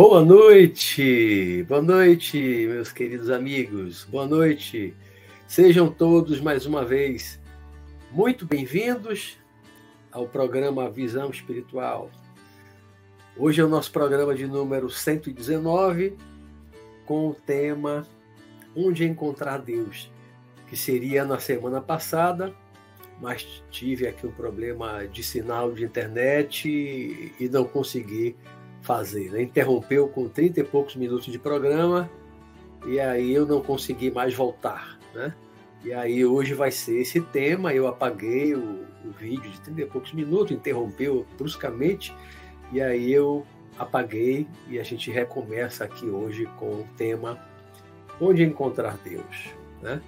Boa noite, boa noite, meus queridos amigos, boa noite. Sejam todos mais uma vez muito bem-vindos ao programa Visão Espiritual. Hoje é o nosso programa de número 119, com o tema Onde Encontrar Deus, que seria na semana passada, mas tive aqui um problema de sinal de internet e não consegui fazer. Né? Interrompeu com 30 e poucos minutos de programa e aí eu não consegui mais voltar. Né? E aí hoje vai ser esse tema. Eu apaguei o, o vídeo de 30 e poucos minutos, interrompeu bruscamente e aí eu apaguei e a gente recomeça aqui hoje com o tema Onde encontrar Deus. Né?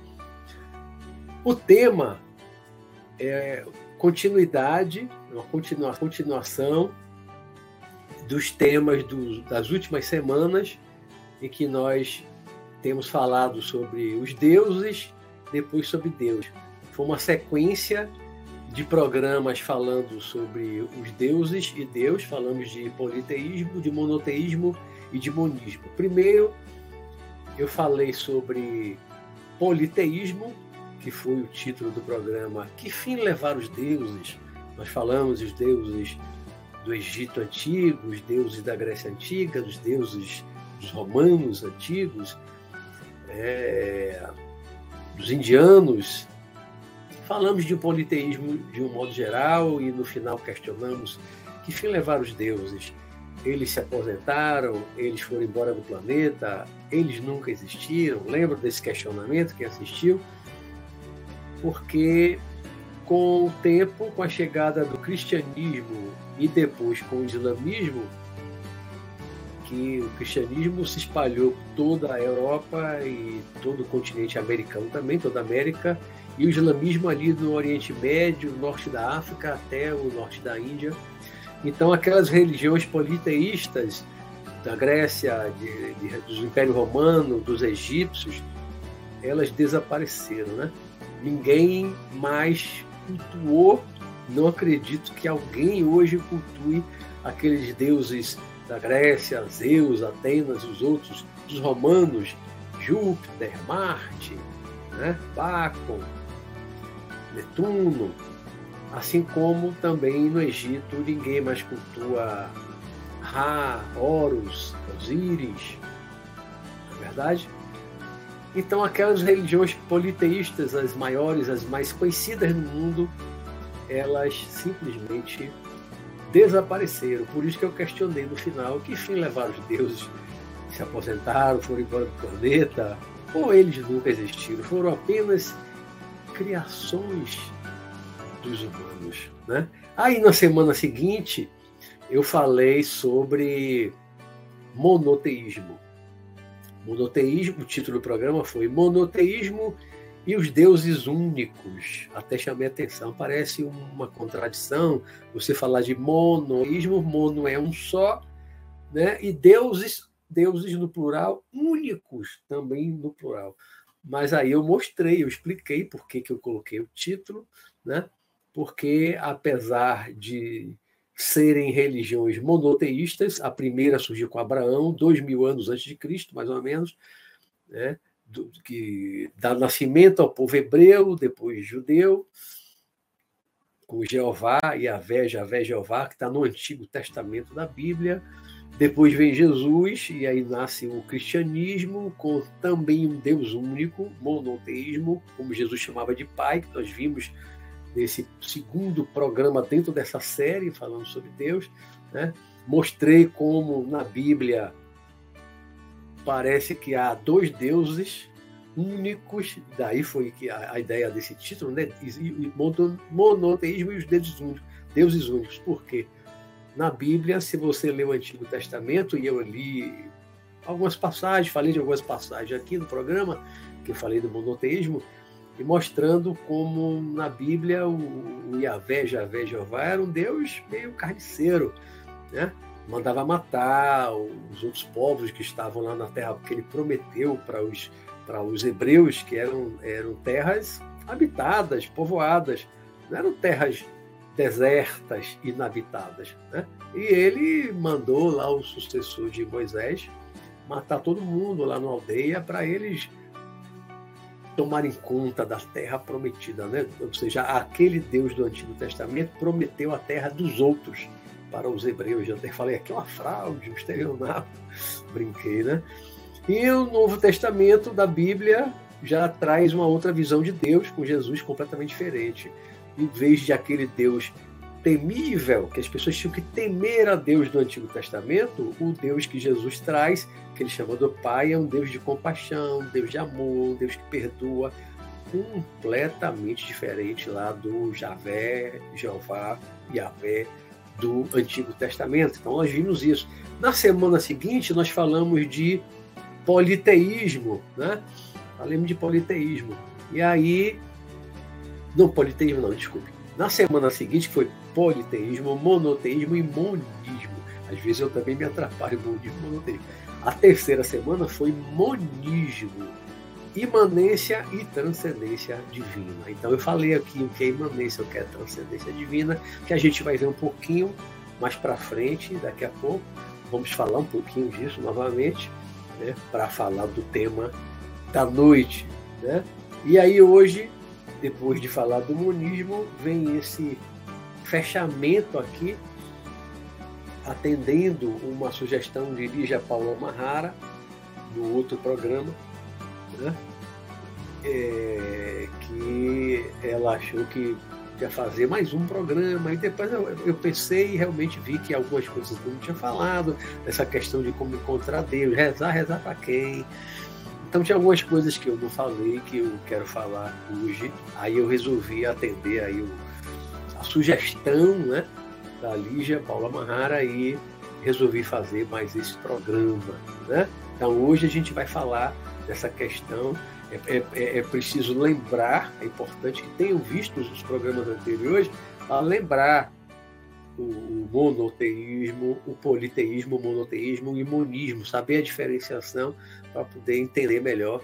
O tema é continuidade, uma continua, continuação dos temas do, das últimas semanas, em que nós temos falado sobre os deuses, depois sobre Deus. Foi uma sequência de programas falando sobre os deuses e Deus, falamos de politeísmo, de monoteísmo e de monismo. Primeiro, eu falei sobre politeísmo, que foi o título do programa Que fim levar os deuses? Nós falamos dos deuses do Egito antigo, os deuses da Grécia antiga, dos deuses dos romanos antigos, é, dos indianos. Falamos de politeísmo de um modo geral e no final questionamos que fim levaram os deuses. Eles se aposentaram, eles foram embora do planeta, eles nunca existiram. Lembra desse questionamento que assistiu? Porque com o tempo, com a chegada do cristianismo e depois com o islamismo, que o cristianismo se espalhou por toda a Europa e todo o continente americano também, toda a América, e o islamismo ali no Oriente Médio, norte da África até o norte da Índia. Então, aquelas religiões politeístas da Grécia, de, de, do Império Romano, dos egípcios, elas desapareceram, né? Ninguém mais cultuou não acredito que alguém hoje cultue aqueles deuses da Grécia, Zeus, Atenas, os outros, os romanos, Júpiter, Marte, né? Bacon, Netuno, assim como também no Egito ninguém mais cultua Ra, Horus, Osíris, não é verdade? Então aquelas religiões politeístas, as maiores, as mais conhecidas no mundo, elas simplesmente desapareceram. Por isso que eu questionei no final que fim levaram os deuses, se aposentaram, foram embora do planeta, ou eles nunca existiram, foram apenas criações dos humanos. Né? Aí na semana seguinte eu falei sobre monoteísmo. Monoteísmo, o título do programa foi Monoteísmo e os deuses únicos, até chamei a atenção, parece uma contradição você falar de monoísmo, mono é um só, né? e deuses, deuses no plural, únicos também no plural. Mas aí eu mostrei, eu expliquei por que, que eu coloquei o título, né? porque apesar de serem religiões monoteístas, a primeira surgiu com Abraão, dois mil anos antes de Cristo, mais ou menos, né? do, que dá nascimento ao povo hebreu, depois judeu, com Jeová e a Vé, Javé, Jeová, que está no Antigo Testamento da Bíblia. Depois vem Jesus, e aí nasce o cristianismo, com também um Deus único, monoteísmo, como Jesus chamava de Pai, que nós vimos nesse segundo programa dentro dessa série, falando sobre Deus. Né? Mostrei como na Bíblia parece que há dois deuses únicos, daí foi que a, ideia desse título, né? Monoteísmo e os deuses únicos, deuses únicos. Por quê? Na Bíblia, se você lê o Antigo Testamento, e eu li algumas passagens, falei de algumas passagens aqui no programa, que eu falei do monoteísmo, e mostrando como na Bíblia o, Yahvé, Javé, Jeová era um Deus meio carniceiro, né? mandava matar os outros povos que estavam lá na terra, porque ele prometeu para os, para os hebreus que eram, eram terras habitadas, povoadas, não eram terras desertas, inabitadas. Né? E ele mandou lá o sucessor de Moisés matar todo mundo lá na aldeia para eles tomarem conta da terra prometida, né? Ou seja, aquele Deus do Antigo Testamento prometeu a terra dos outros para os hebreus. Eu até falei aqui é uma fraude, um estelionato, brinquei, né? E o Novo Testamento da Bíblia já traz uma outra visão de Deus com Jesus completamente diferente. Em vez de aquele Deus temível, que as pessoas tinham que temer a Deus do Antigo Testamento, o Deus que Jesus traz, que ele chama do Pai, é um Deus de compaixão, Deus de amor, um Deus que perdoa, completamente diferente lá do Javé, Jeová, Yahvé do Antigo Testamento. Então nós vimos isso. Na semana seguinte nós falamos de politeísmo, né? Falamos de politeísmo. E aí, não politeísmo não, desculpe. Na semana seguinte foi politeísmo, monoteísmo e monismo. Às vezes eu também me atrapalho monismo monoteísmo. A terceira semana foi monismo, imanência e transcendência divina. Então eu falei aqui o que é imanência, o que é transcendência divina, que a gente vai ver um pouquinho mais para frente, daqui a pouco. Vamos falar um pouquinho disso novamente, né, para falar do tema da noite. Né? E aí hoje, depois de falar do monismo, vem esse fechamento aqui, atendendo uma sugestão de Lígia Paula Mahara, no outro programa, né? É, que ela achou que ia fazer mais um programa, e depois eu, eu, pensei e realmente vi que algumas coisas eu não tinha falado, essa questão de como encontrar Deus, rezar, rezar para quem. Então tinha algumas coisas que eu não falei que eu quero falar hoje. Aí eu resolvi atender aí a sugestão né, da Lígia Paula Mahara e resolvi fazer mais esse programa. Né? Então hoje a gente vai falar dessa questão. É, é, é, é preciso lembrar, é importante que tenham visto os programas anteriores, para lembrar o, monoteísmo, o politeísmo, o monoteísmo, o imunismo, saber a diferenciação para poder entender melhor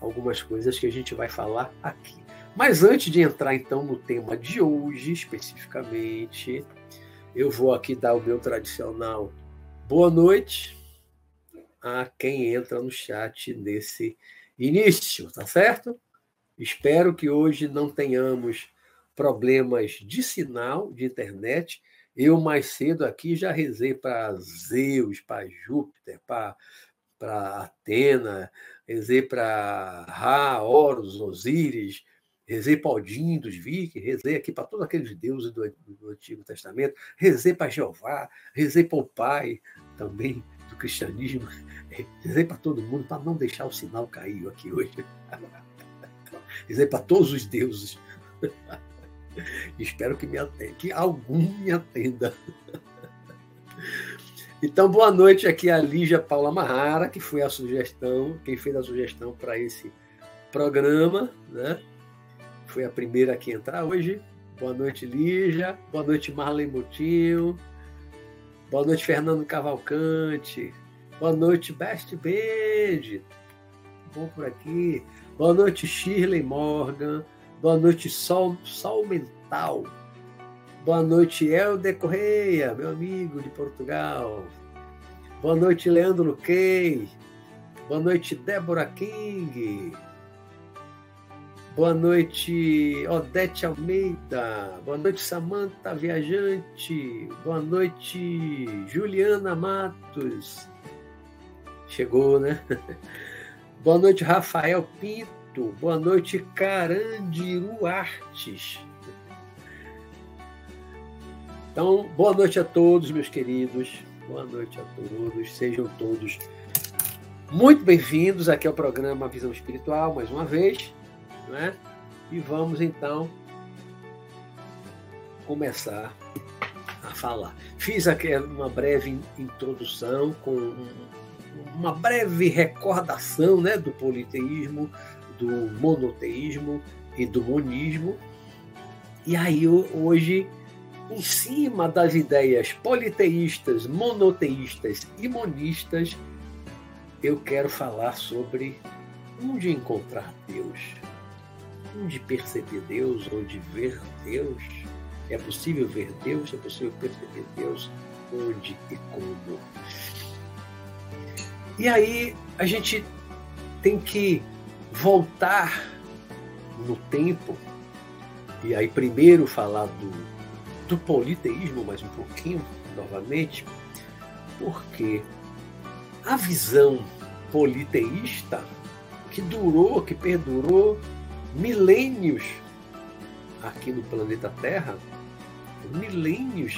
algumas coisas que a gente vai falar aqui. Mas antes de entrar então no tema de hoje, especificamente, eu vou aqui dar o meu tradicional boa noite a quem entra no chat nesse início, tá certo? Espero que hoje não tenhamos problemas de sinal de internet. Eu mais cedo aqui já rezei para Zeus, para Júpiter, para Atena, rezei para Ra, Horus, Osíris, rezei para Odin dos Vikings, rezei aqui para todos aqueles deuses do, do Antigo Testamento, rezei para Jeová, rezei para o Pai também do cristianismo, rezei para todo mundo para não deixar o sinal cair aqui hoje. rezei para todos os deuses. Espero que me atenda, que algum me atenda. Então, boa noite aqui a Lígia Paula Marrara, que foi a sugestão, quem fez a sugestão para esse programa, né? foi a primeira a entrar hoje. Boa noite, Lígia. Boa noite, Marley Mutinho. Boa noite, Fernando Cavalcante. Boa noite, Best Band. Bom por aqui. Boa noite, Shirley Morgan. Boa noite, Sol, Sol Mental. Boa noite, Helder Correia, meu amigo de Portugal. Boa noite, Leandro Luquei. Boa noite, Débora King. Boa noite, Odete Almeida. Boa noite, Samanta Viajante. Boa noite, Juliana Matos. Chegou, né? Boa noite, Rafael Pinto. Boa noite, Carandiru Artes. Então, boa noite a todos, meus queridos. Boa noite a todos. Sejam todos muito bem-vindos aqui ao programa Visão Espiritual, mais uma vez. Né? E vamos então começar a falar. Fiz aqui uma breve introdução com uma breve recordação né, do politeísmo, do monoteísmo e do monismo. E aí hoje em cima das ideias politeístas, monoteístas e monistas, eu quero falar sobre onde encontrar Deus, onde perceber Deus, onde ver Deus. É possível ver Deus, é possível perceber Deus, onde e como. E aí a gente tem que voltar no tempo, e aí primeiro falar do, do politeísmo mais um pouquinho, novamente, porque a visão politeísta que durou, que perdurou milênios aqui no planeta Terra, milênios,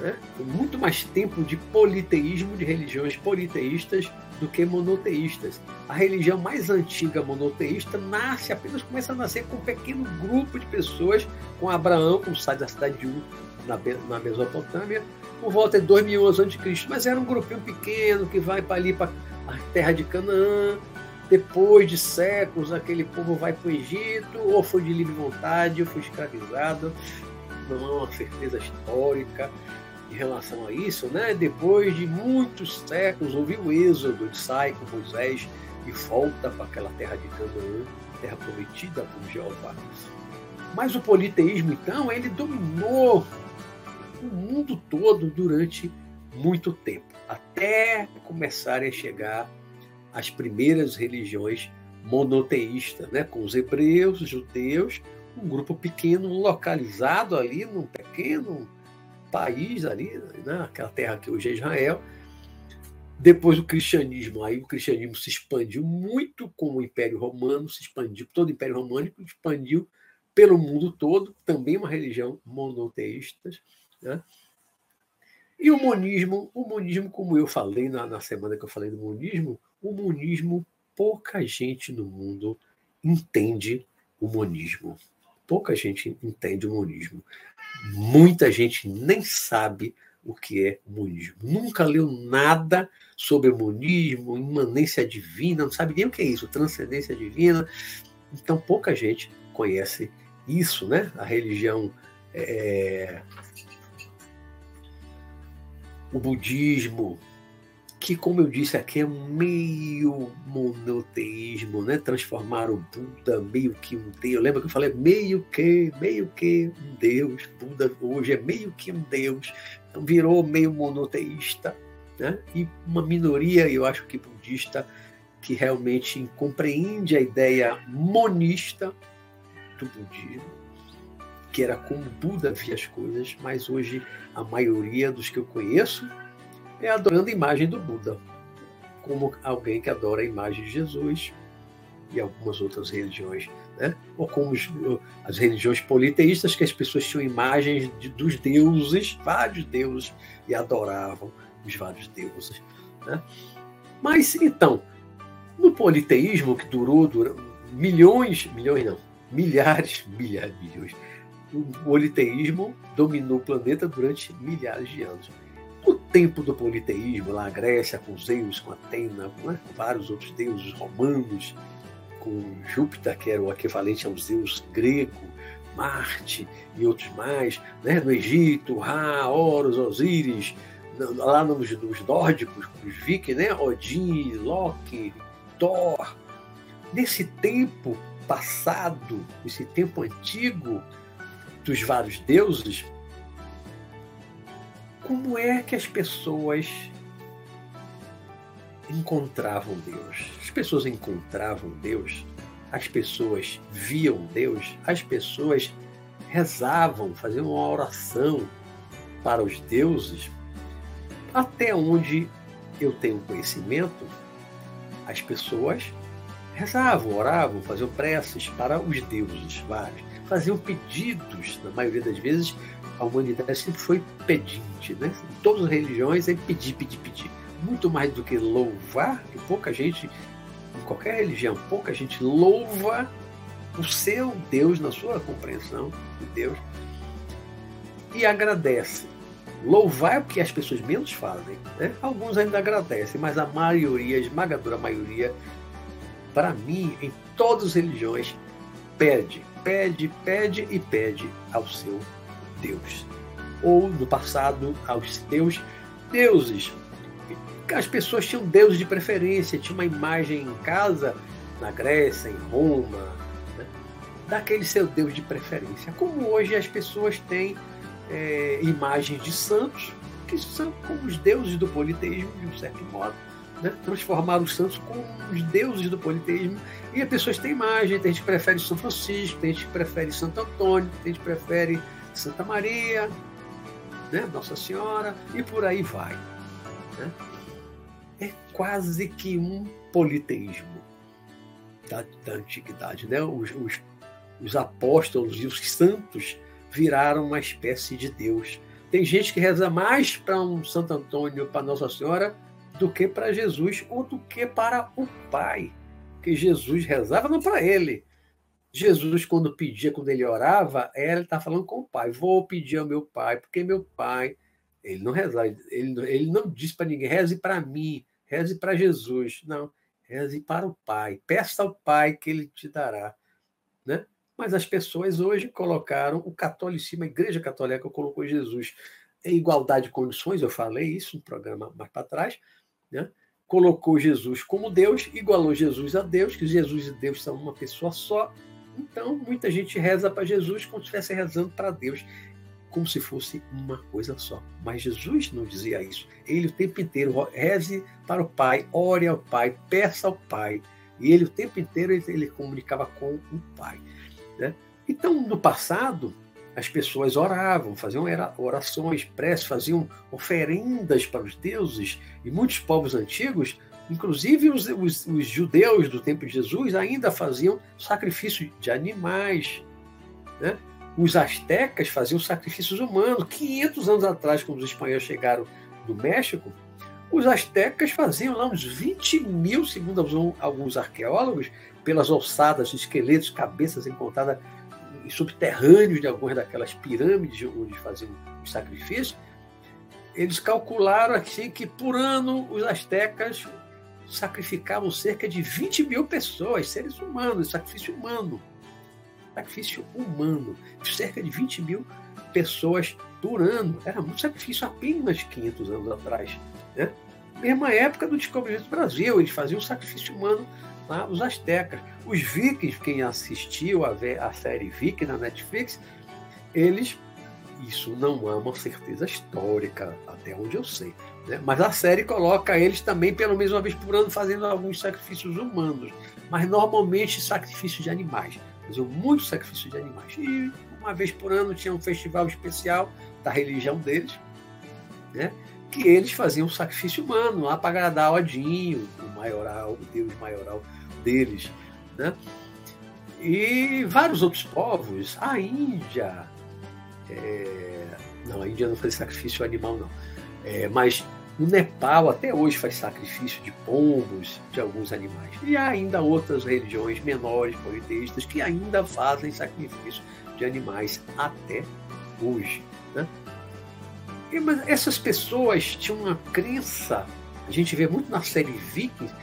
né? muito mais tempo de politeísmo, de religiões politeístas do que monoteístas. A religião mais antiga monoteísta nasce, apenas começa a nascer com um pequeno grupo de pessoas, com Abraão, como sai da cidade de Ur, na, na Mesopotâmia, por volta de 2 mil anos antes de Cristo. Mas era um grupinho pequeno que vai para ali, para a terra de Canaã. Depois de séculos, aquele povo vai para o Egito, ou foi de livre vontade, ou foi escravizado. Não há uma certeza histórica em relação a isso, né? Depois de muitos séculos, houve o êxodo, ele sai com Moisés e volta para aquela terra de Canaã, terra prometida por Jeová. Mas o politeísmo, então, ele dominou o mundo todo durante muito tempo, até começarem a chegar as primeiras religiões monoteístas, né? com os hebreus, os judeus, um grupo pequeno localizado ali num pequeno país ali, né? aquela terra que hoje é Israel. Depois o cristianismo, aí o cristianismo se expandiu muito com o Império Romano, se expandiu, todo o Império Românico expandiu pelo mundo todo, também uma religião monoteísta. Né? E o monismo, o monismo, como eu falei na, na semana que eu falei do monismo, o monismo, pouca gente no mundo entende o monismo. Pouca gente entende o monismo. Muita gente nem sabe o que é monismo. Nunca leu nada sobre monismo, imanência divina, não sabe nem o que é isso, transcendência divina. Então pouca gente conhece isso, né? A religião, é... o budismo, que, como eu disse aqui, é meio monoteísmo, né? Transformar o Buda meio que um Deus. Lembra que eu falei meio que, meio que um Deus. Buda hoje é meio que um Deus. Então virou meio monoteísta, né? E uma minoria, eu acho que budista, que realmente compreende a ideia monista do budismo, que era como Buda via as coisas, mas hoje a maioria dos que eu conheço é adorando a imagem do Buda, como alguém que adora a imagem de Jesus e algumas outras religiões, né? ou como os, as religiões politeístas, que as pessoas tinham imagens de, dos deuses, vários deuses, e adoravam os vários deuses. Né? Mas, então, no politeísmo, que durou, durou milhões, milhões não, milhares, milhares, milhões, o politeísmo dominou o planeta durante milhares de anos. Tempo do politeísmo, lá na Grécia, com Zeus, com Atena, com né, vários outros deuses romanos, com Júpiter, que era o equivalente ao Zeus grego, Marte e outros mais, né? no Egito, Ra, Horus, Osíris, lá nos, nos nórdicos, os vikings, né? Odin, Loki, Thor. Nesse tempo passado, esse tempo antigo dos vários deuses, como é que as pessoas encontravam Deus? As pessoas encontravam Deus, as pessoas viam Deus, as pessoas rezavam, faziam uma oração para os deuses. Até onde eu tenho conhecimento, as pessoas rezavam, oravam, faziam preces para os deuses vários, faziam pedidos, na maioria das vezes, a humanidade sempre foi pedinte, né? Em todas as religiões é pedir, pedir, pedir. Muito mais do que louvar, que pouca gente, em qualquer religião, pouca gente louva o seu Deus na sua compreensão de Deus e agradece. Louvar é o que as pessoas menos fazem. Né? Alguns ainda agradecem, mas a maioria, a esmagadora maioria, para mim, em todas as religiões, pede, pede, pede e pede ao seu Deus. ou no passado aos seus deuses. As pessoas tinham deuses de preferência, tinha uma imagem em casa, na Grécia, em Roma, né, daquele seu deus de preferência. Como hoje as pessoas têm é, imagens de santos, que são como os deuses do politeísmo, de um certo modo, né? transformar os santos como os deuses do politeísmo. E as pessoas têm imagem, tem gente que prefere São Francisco, tem gente que prefere Santo Antônio, tem gente que prefere Santa Maria, né? Nossa Senhora, e por aí vai. Né? É quase que um politeísmo da, da antiguidade. Né? Os, os, os apóstolos e os santos viraram uma espécie de Deus. Tem gente que reza mais para um Santo Antônio, para Nossa Senhora, do que para Jesus ou do que para o Pai. Porque Jesus rezava não para ele. Jesus, quando pedia, quando ele orava, ele está falando com o Pai. Vou pedir ao meu Pai, porque meu Pai. Ele não reza, ele, ele não diz para ninguém, reze para mim, reze para Jesus. Não, reze para o Pai. Peça ao Pai que ele te dará. Né? Mas as pessoas hoje colocaram o catolicismo, a Igreja Católica colocou Jesus em igualdade de condições, eu falei isso no programa mais para trás, né? colocou Jesus como Deus, igualou Jesus a Deus, que Jesus e Deus são uma pessoa só. Então, muita gente reza para Jesus como se estivesse rezando para Deus, como se fosse uma coisa só. Mas Jesus não dizia isso. Ele o tempo inteiro reze para o Pai, ore ao Pai, peça ao Pai. E ele o tempo inteiro ele, ele comunicava com o Pai. Né? Então, no passado, as pessoas oravam, faziam orações, preces, faziam oferendas para os deuses, e muitos povos antigos, inclusive os, os, os judeus do tempo de Jesus, ainda faziam sacrifício de animais. Né? Os astecas faziam sacrifícios humanos. 500 anos atrás, quando os espanhóis chegaram do México, os astecas faziam lá uns 20 mil, segundo alguns arqueólogos, pelas ossadas, esqueletos, cabeças encontradas em subterrâneos de algumas daquelas pirâmides onde faziam os sacrifícios. Eles calcularam assim que por ano os astecas sacrificavam cerca de 20 mil pessoas, seres humanos, sacrifício humano. Sacrifício humano. Cerca de 20 mil pessoas por ano. Era muito sacrifício apenas 500 anos atrás. Né? Mesma época do descobrimento do Brasil, eles faziam sacrifício humano lá, os astecas. Os vikings, quem assistiu a, a série Viking na Netflix, eles, isso não é uma certeza histórica, até onde eu sei, né? mas a série coloca eles também, pelo menos uma vez por ano, fazendo alguns sacrifícios humanos, mas normalmente sacrifícios de animais. Faziam muitos sacrifícios de animais. E uma vez por ano tinha um festival especial da religião deles, né? que eles faziam sacrifício humano lá para agradar Odinho, o maioral, o deus maioral deles. Né? E vários outros povos, a Índia, é... não, a Índia não faz sacrifício animal, não, é, mas o Nepal até hoje faz sacrifício de pombos, de alguns animais. E há ainda outras religiões menores, politeístas, que ainda fazem sacrifício de animais até hoje. Né? E, mas essas pessoas tinham uma crença, a gente vê muito na série Vikings,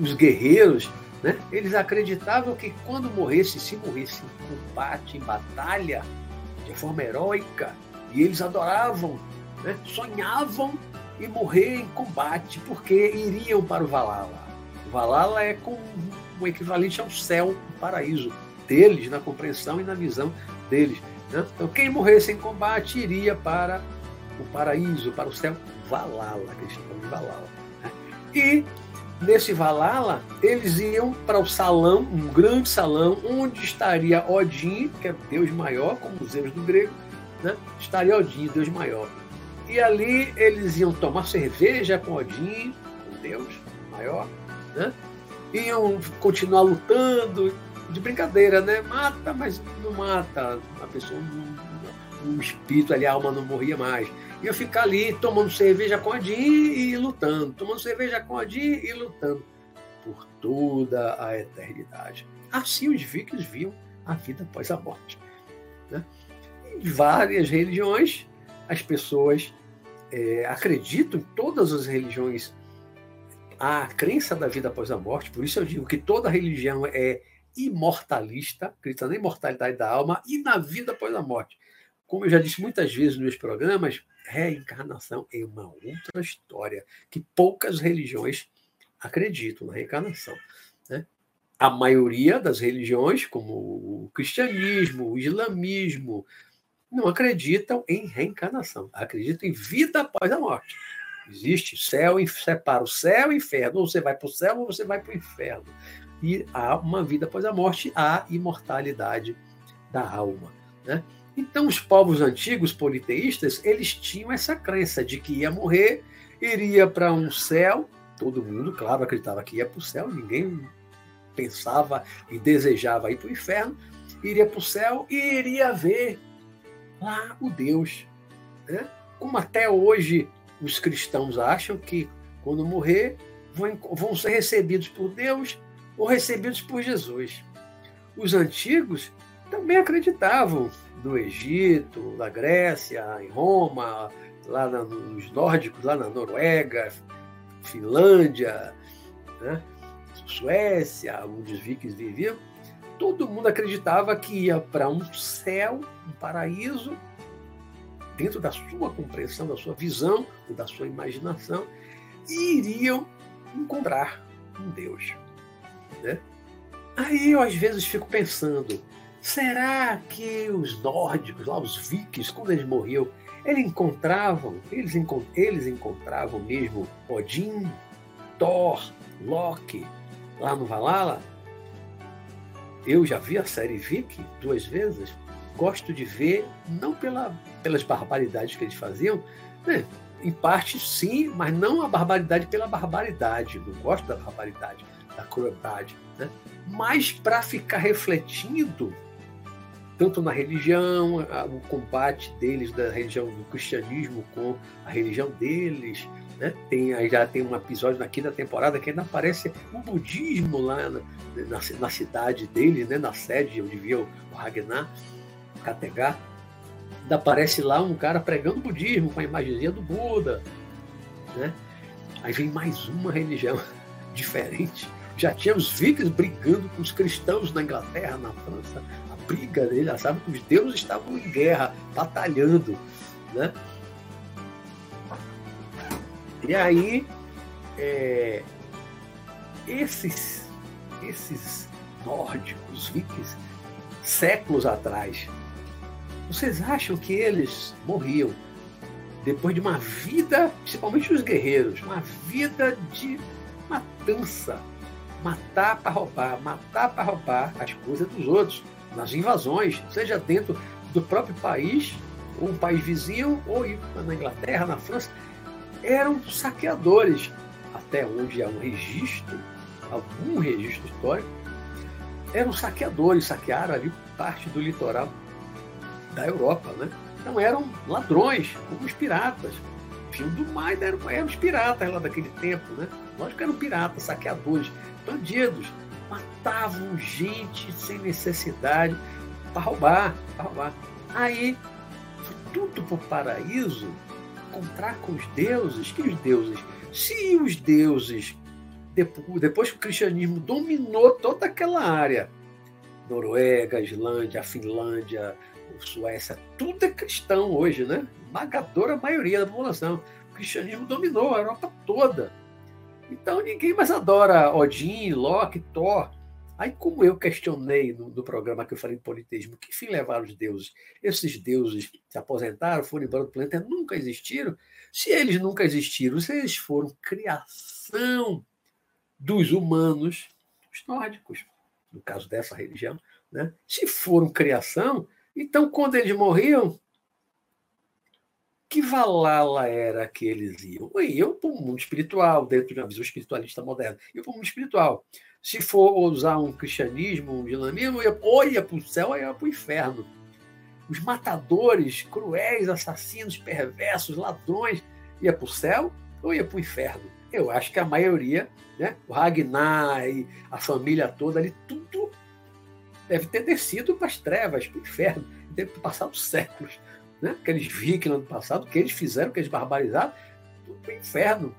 os guerreiros, né, eles acreditavam que quando morresse, se morresse em combate, em batalha, de forma heróica, e eles adoravam, né, sonhavam em morrer em combate, porque iriam para o Valhalla. O Valhalla é como um equivalente ao céu, o paraíso deles, na compreensão e na visão deles. Né? Então, quem morresse em combate iria para o paraíso, para o céu, Valhalla, que eles chamam de Valhalla. Né? E nesse Valhalla, eles iam para o salão, um grande salão, onde estaria Odin, que é Deus maior, como os Zeus do grego, né? estaria Odin, Deus maior. E ali eles iam tomar cerveja com Odin, com Deus maior, né? iam continuar lutando, de brincadeira, né? Mata, mas não mata. A pessoa, o espírito ali, a alma não morria mais ia ficar ali tomando cerveja com Jean e lutando, tomando cerveja com Jean e lutando por toda a eternidade. Assim os vikings viam a vida após a morte. Né? Em várias religiões, as pessoas é, acreditam, em todas as religiões, a crença da vida após a morte, por isso eu digo que toda religião é imortalista, acredita na imortalidade da alma e na vida após a morte. como eu já disse muitas vezes nos meus programas, reencarnação é uma outra história que poucas religiões acreditam na reencarnação. Né? A maioria das religiões, como o cristianismo, o islamismo, não acreditam em reencarnação, acreditam em vida após a morte. Existe céu e separa o céu e o inferno, ou você vai para o céu ou você vai para o inferno. E há uma vida após a morte, há imortalidade da alma. Né? Então, os povos antigos politeístas, eles tinham essa crença de que ia morrer, iria para um céu, todo mundo, claro, acreditava que ia para o céu, ninguém pensava e desejava ir para o inferno, iria para o céu e iria ver lá o Deus. Né? Como até hoje os cristãos acham que quando morrer vão, vão ser recebidos por Deus ou recebidos por Jesus. Os antigos também acreditavam no Egito, na Grécia, em Roma, lá nos nórdicos, lá na Noruega, Finlândia, né? Suécia, onde os vikings viviam, todo mundo acreditava que ia para um céu, um paraíso, dentro da sua compreensão, da sua visão, da sua imaginação, e iriam encontrar um Deus. Né? Aí eu às vezes fico pensando, será que os nórdicos, lá os vikings, quando eles morriam, eles encontravam, eles, eles encontravam mesmo Odin, Thor, Loki, lá no Valhalla? Eu já vi a série Viking duas vezes. Gosto de ver, não pela, pelas barbaridades que eles faziam, né? em parte sim, mas não a barbaridade pela barbaridade. Não gosto da barbaridade da crueldade, né? mas para ficar refletindo tanto na religião, o combate deles da religião do cristianismo com a religião deles, né? Tem, já tem um episódio na quinta temporada que ainda aparece o budismo lá na, na, na cidade deles, né? na sede onde via o, o Ragnar, Kattegat. Ainda aparece lá um cara pregando budismo com a imagenzinha do Buda. Né? Aí vem mais uma religião diferente já tinha os vikings brigando com os cristãos na Inglaterra, na França. Briga dele, sabe que os deuses estavam em guerra, batalhando, né? E aí, é, esses, esses nórdicos, vikings, séculos atrás, vocês acham que eles morriam depois de uma vida, principalmente os guerreiros, uma vida de matança, matar para roubar, matar para roubar as coisas dos outros, nas invasões, seja dentro do próprio país, ou um país vizinho, ou na Inglaterra, na França, eram saqueadores, até onde há um registro, algum registro histórico, eram saqueadores, saquearam ali parte do litoral da Europa, né? Então eram ladrões, como os piratas. Filho do mais eram, eram os piratas lá daquele tempo, né? Lógico que eram piratas, saqueadores bandidos matavam gente sem necessidade para roubar, para roubar. Aí, tudo para o paraíso, encontrar com os deuses, que os deuses, se os deuses, depois que o cristianismo dominou toda aquela área, Noruega, Islândia, Finlândia, Suécia, tudo é cristão hoje, né? Magadora maioria da população. O cristianismo dominou a Europa toda. Então ninguém mais adora Odin, Loki, Thor. Aí, como eu questionei no, no, programa que eu falei de politeísmo, que fim levaram os deuses? Esses deuses se aposentaram, foram embora do planeta, nunca existiram? Se eles nunca existiram, se eles foram criação dos humanos, os nórdicos, no caso dessa religião, né? se foram criação, então quando eles morriam, que Valhalla era que eles iam? Iam para o mundo espiritual, dentro de uma visão espiritualista moderna. Iam para o mundo espiritual. Se for usar um cristianismo, um islamismo, ou ia para o céu ou ia para o inferno. Os matadores, cruéis, assassinos, perversos, ladrões, ia para o céu ou ia para o inferno? Eu acho que a maioria, né? o Ragnar e a família toda ali, tudo deve ter descido para as trevas, para o inferno, deve ter passado séculos né? que eles viram no ano passado, que eles fizeram, que eles barbarizaram, tudo para o inferno.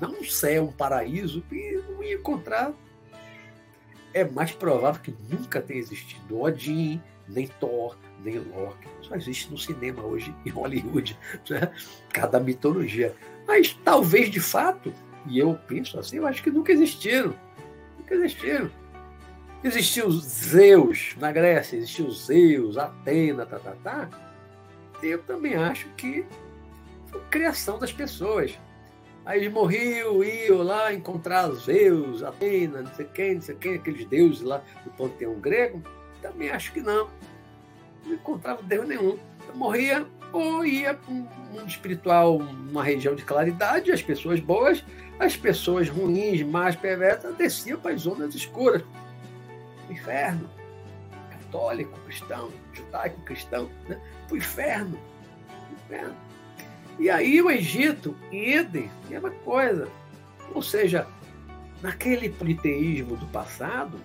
Não céu, um paraíso, e não ia encontrar. É mais provável que nunca tenha existido Odin, nem Thor, nem Loki. Só existe no cinema hoje, em Hollywood. Né? Cada mitologia. Mas talvez de fato, e eu penso assim, eu acho que nunca existiram. Nunca existiram. Existiu Zeus na Grécia, existiu Zeus, Atena, tá, tá, tá. Eu também acho que foi criação das pessoas. Aí eles morriam, iam lá encontrar Zeus, Atena, não sei quem, não sei quem, aqueles deuses lá do panteão grego. Também acho que não. Não encontrava Deus nenhum. Eu morria ou ia para um mundo espiritual, uma região de claridade, as pessoas boas, as pessoas ruins, mais perversas, desciam para as zonas escuras. Inferno. Católico, cristão, judaico, cristão, né? Para o inferno. inferno. E aí o Egito, Éden, mesma coisa. Ou seja, naquele politeísmo do passado,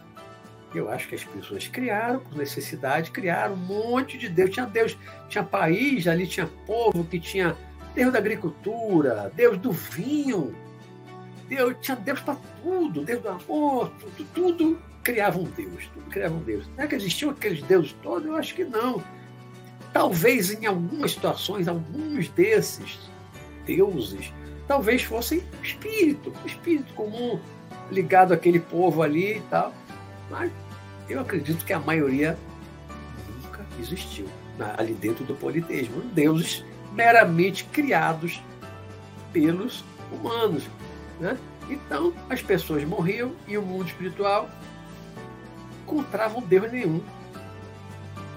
eu acho que as pessoas criaram, por necessidade, criaram um monte de Deus. Tinha Deus, tinha país, ali tinha povo que tinha Deus da agricultura, Deus do vinho, Deus, tinha Deus para tudo, Deus do amor, tudo, tudo criava um Deus, tudo criava um Deus. Não é que existiam aqueles deuses todos? Eu acho que não. Talvez em algumas situações, alguns desses deuses, talvez fossem espírito, espírito comum, ligado àquele povo ali e tal. Mas eu acredito que a maioria nunca existiu ali dentro do politeísmo. Deuses meramente criados pelos humanos. Né? Então, as pessoas morriam e o mundo espiritual encontravam Deus nenhum.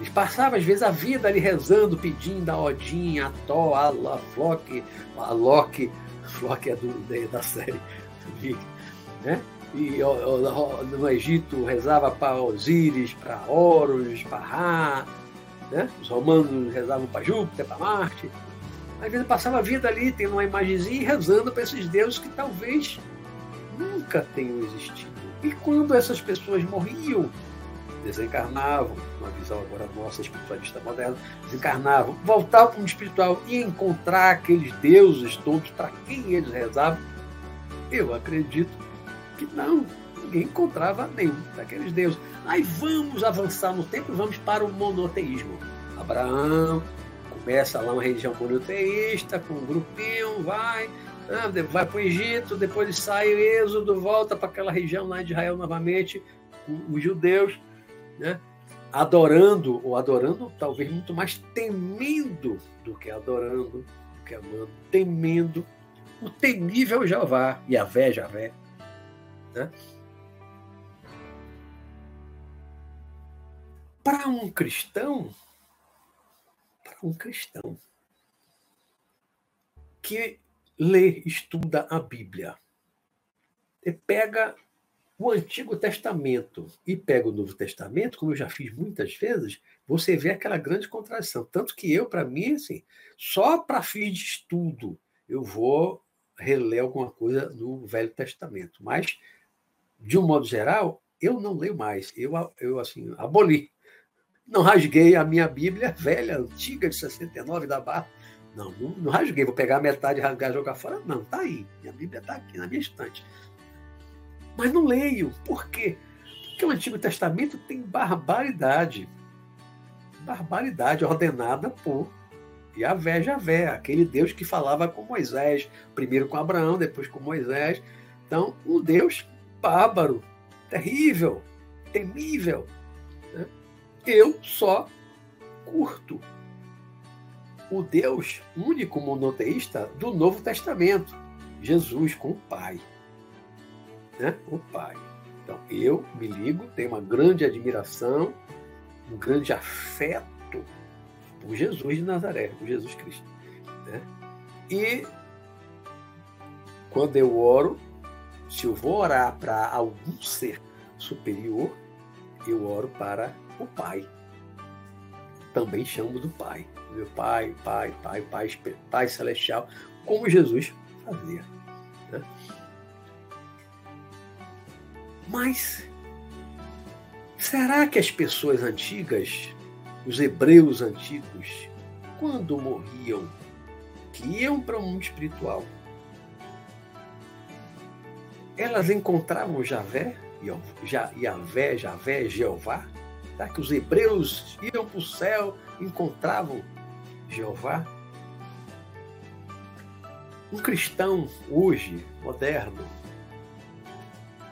Eles passavam, às vezes, a vida ali rezando, pedindo a Odin, a Thor, a, Flock, a Loki, Flock é do, da série né? E no Egito rezava para Osíris, para Horus, para Ra, né? Os romanos rezavam para Júpiter, para Marte. Às vezes passava a vida ali, tendo uma imagenzinha e rezando para esses deuses que talvez nunca tenham existido. E quando essas pessoas morriam, desencarnavam, uma visão agora nossa espiritualista moderna, desencarnavam, voltavam para o espiritual e encontrar aqueles deuses todos para quem eles rezavam, eu acredito que não, ninguém encontrava nenhum daqueles deuses. Aí vamos avançar no tempo e vamos para o monoteísmo. Abraão começa lá uma religião monoteísta, com um grupinho, vai, vai para o Egito, depois sai o Êxodo, volta para aquela região lá de Israel novamente, os judeus né? adorando, ou adorando talvez muito mais temendo do que adorando, do que amando, temendo o temível Jeová, e a vé, Javé. Né? Para um cristão, para um cristão que lê, estuda a Bíblia, e pega o Antigo Testamento e pega o Novo Testamento, como eu já fiz muitas vezes, você vê aquela grande contradição. Tanto que eu, para mim, assim, só para fins de estudo, eu vou reler alguma coisa do Velho Testamento. Mas, de um modo geral, eu não leio mais. Eu, eu assim, aboli. Não rasguei a minha Bíblia velha, antiga, de 69 da Barra. Não, não, não rasguei. Vou pegar a metade, rasgar e jogar fora. Não, tá aí. Minha Bíblia está aqui na minha estante mas não leio. Por quê? Porque o Antigo Testamento tem barbaridade. Barbaridade ordenada por Yahvé, Javé, aquele Deus que falava com Moisés, primeiro com Abraão, depois com Moisés. Então, um Deus bárbaro, terrível, temível. Né? Eu só curto o Deus único monoteísta do Novo Testamento, Jesus com o Pai né? o Pai. Então, eu me ligo, tenho uma grande admiração, um grande afeto por Jesus de Nazaré, por Jesus Cristo. Né? E quando eu oro, se eu vou orar para algum ser superior, eu oro para o Pai. Também chamo do Pai. Meu Pai, Pai, Pai, Pai, Pai Celestial, como Jesus fazia. Né? Mas será que as pessoas antigas, os hebreus antigos, quando morriam, que iam para o mundo espiritual, elas encontravam Javé, Javé, Javé, Jeová? acreditar que os hebreus iam para o céu, encontravam Jeová? Um cristão hoje, moderno,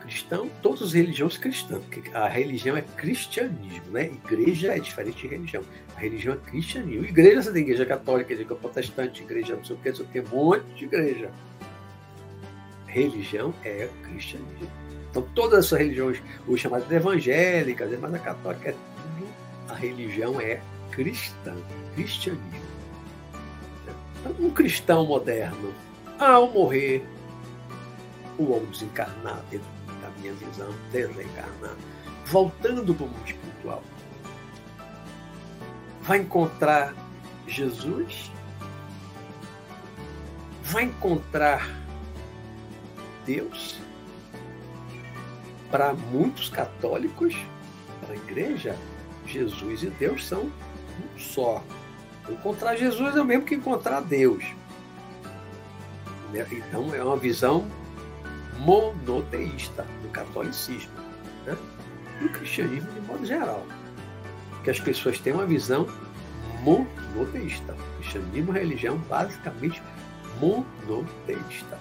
cristão, todas as religiões cristãs, a religião é cristianismo, né? Igreja é diferente de religião. A religião é cristianismo. Igreja, você tem igreja católica, igreja protestante, igreja não sei o que, não sei o que, um monte de igreja. Religião é cristianismo. Então, todas essas religiões, os chamadas evangélicas, mas a católica, é tudo, a religião é cristã, cristianismo. Então, um cristão moderno, ao morrer, o homem desencarnado, dentro da minha visão, desencarnado, voltando para o mundo espiritual, vai encontrar Jesus, vai encontrar Deus. Para muitos católicos, para a igreja, Jesus e Deus são um só. Encontrar Jesus é o mesmo que encontrar Deus. Então é uma visão monoteísta do catolicismo, né? do cristianismo de modo geral. Que as pessoas têm uma visão monoteísta. O cristianismo é uma religião basicamente monoteísta.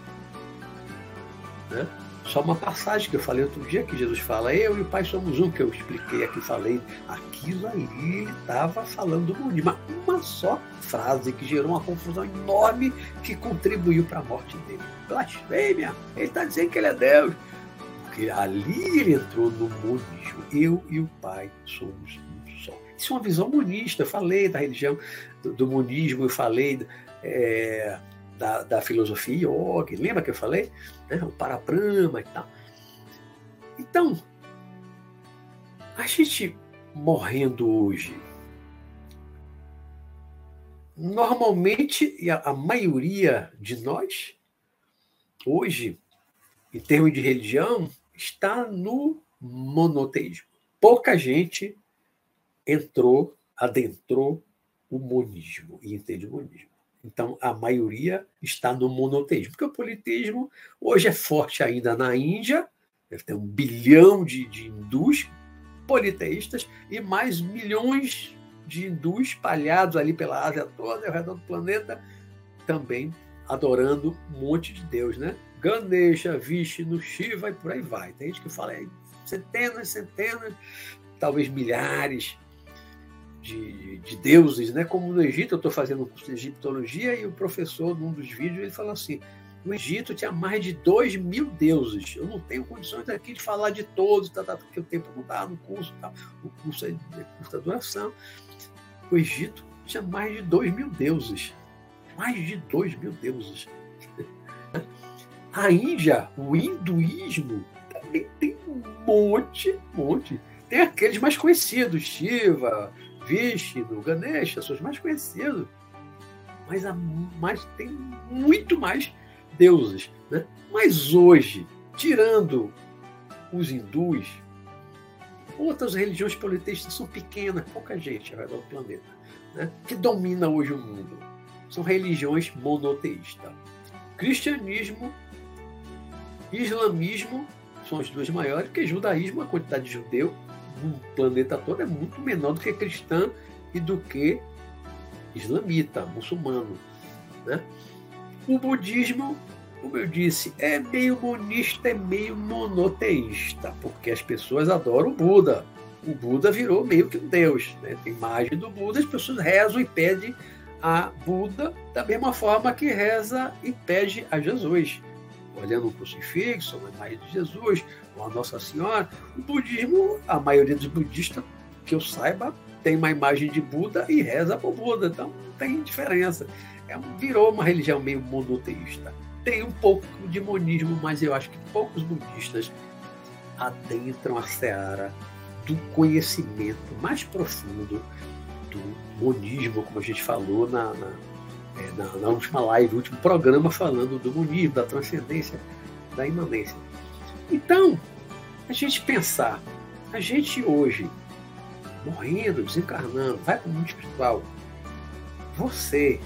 Né? Só uma passagem que eu falei outro dia que Jesus fala, eu e o Pai somos um, que eu expliquei aqui, falei, aquilo ali ele estava falando do mundo, mas uma só frase que gerou uma confusão enorme que contribuiu para a morte dele. Blasfêmia! Ele está dizendo que ele é Deus. Porque ali ele entrou no monismo. Eu e o Pai somos um só. Isso é uma visão monista. Eu falei da religião do, do monismo, eu falei. É, da, da filosofia yoga, lembra que eu falei? Né? O Parabrahma e tal. Então, a gente morrendo hoje, normalmente, e a, a maioria de nós, hoje, em termos de religião, está no monoteísmo. Pouca gente entrou, adentrou o monismo e entende o monismo. Então, a maioria está no monoteísmo, porque o politeísmo hoje é forte ainda na Índia, deve ter um bilhão de, de hindus politeístas e mais milhões de hindus espalhados ali pela Ásia toda, ao redor do planeta, também adorando um monte de Deus, né? Ganesha, Vishnu, Shiva e por aí vai. Tem gente que fala é, centenas, centenas, talvez milhares de, de, deuses, né? Como no Egito, eu estou fazendo um curso de egiptologia e o professor, num dos vídeos, ele falou assim: no Egito tinha mais de dois mil deuses. Eu não tenho condições aqui de falar de todos, tá, tá, porque o tempo não dá no curso, tá, o curso é de curta duração. O Egito tinha mais de dois mil deuses. Mais de dois mil deuses. A Índia, o hinduísmo, também tem um monte, monte. Tem aqueles mais conhecidos, Shiva, Vishnu, Ganesha, são os mais conhecidos. Mas, a, mas tem muito mais deuses. Né? Mas hoje, tirando os hindus, outras religiões politeístas são pequenas, pouca gente ao redor do planeta, né? que domina hoje o mundo. São religiões monoteístas. Cristianismo, islamismo são as duas maiores, porque judaísmo, a quantidade de judeu no planeta todo é muito menor do que cristã e do que islamita, muçulmano. Né? O budismo, como eu disse, é meio monista, é meio monoteísta, porque as pessoas adoram o Buda. O Buda virou meio que um deus. Né? Tem imagem do Buda, as pessoas rezam e pedem a Buda da mesma forma que reza e pede a Jesus olhando um crucifixo, uma imagem de Jesus, a Nossa Senhora. O budismo, a maioria dos budistas, que eu saiba, tem uma imagem de Buda e reza para o Buda, então não tem diferença. É, virou uma religião meio monoteísta. Tem um pouco de monismo, mas eu acho que poucos budistas adentram a seara do conhecimento mais profundo do monismo, como a gente falou na, na é, na, na, última live, último programa, falando do monismo, da transcendência, da imanência. Então, a gente pensar, a gente hoje, morrendo, desencarnando, vai para o mundo espiritual, você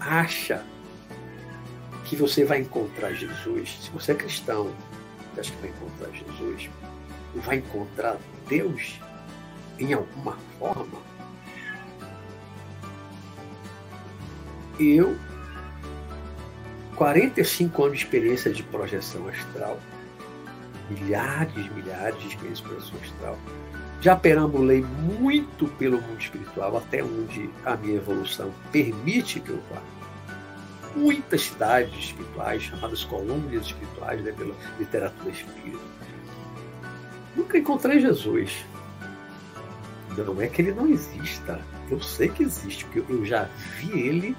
acha que você vai encontrar Jesus? Se você é cristão, você acha que vai encontrar Jesus? Vai encontrar Deus? em alguma forma, eu, 45 anos de experiência de projeção astral, milhares, milhares de de projeção astral, já perambulei muito pelo mundo espiritual, até onde a minha evolução permite que eu vá. Muitas cidades espirituais, chamadas colônias espirituais, né, pela literatura espírita. Nunca encontrei Jesus. Não é que ele não exista. Eu sei que existe, porque eu já vi ele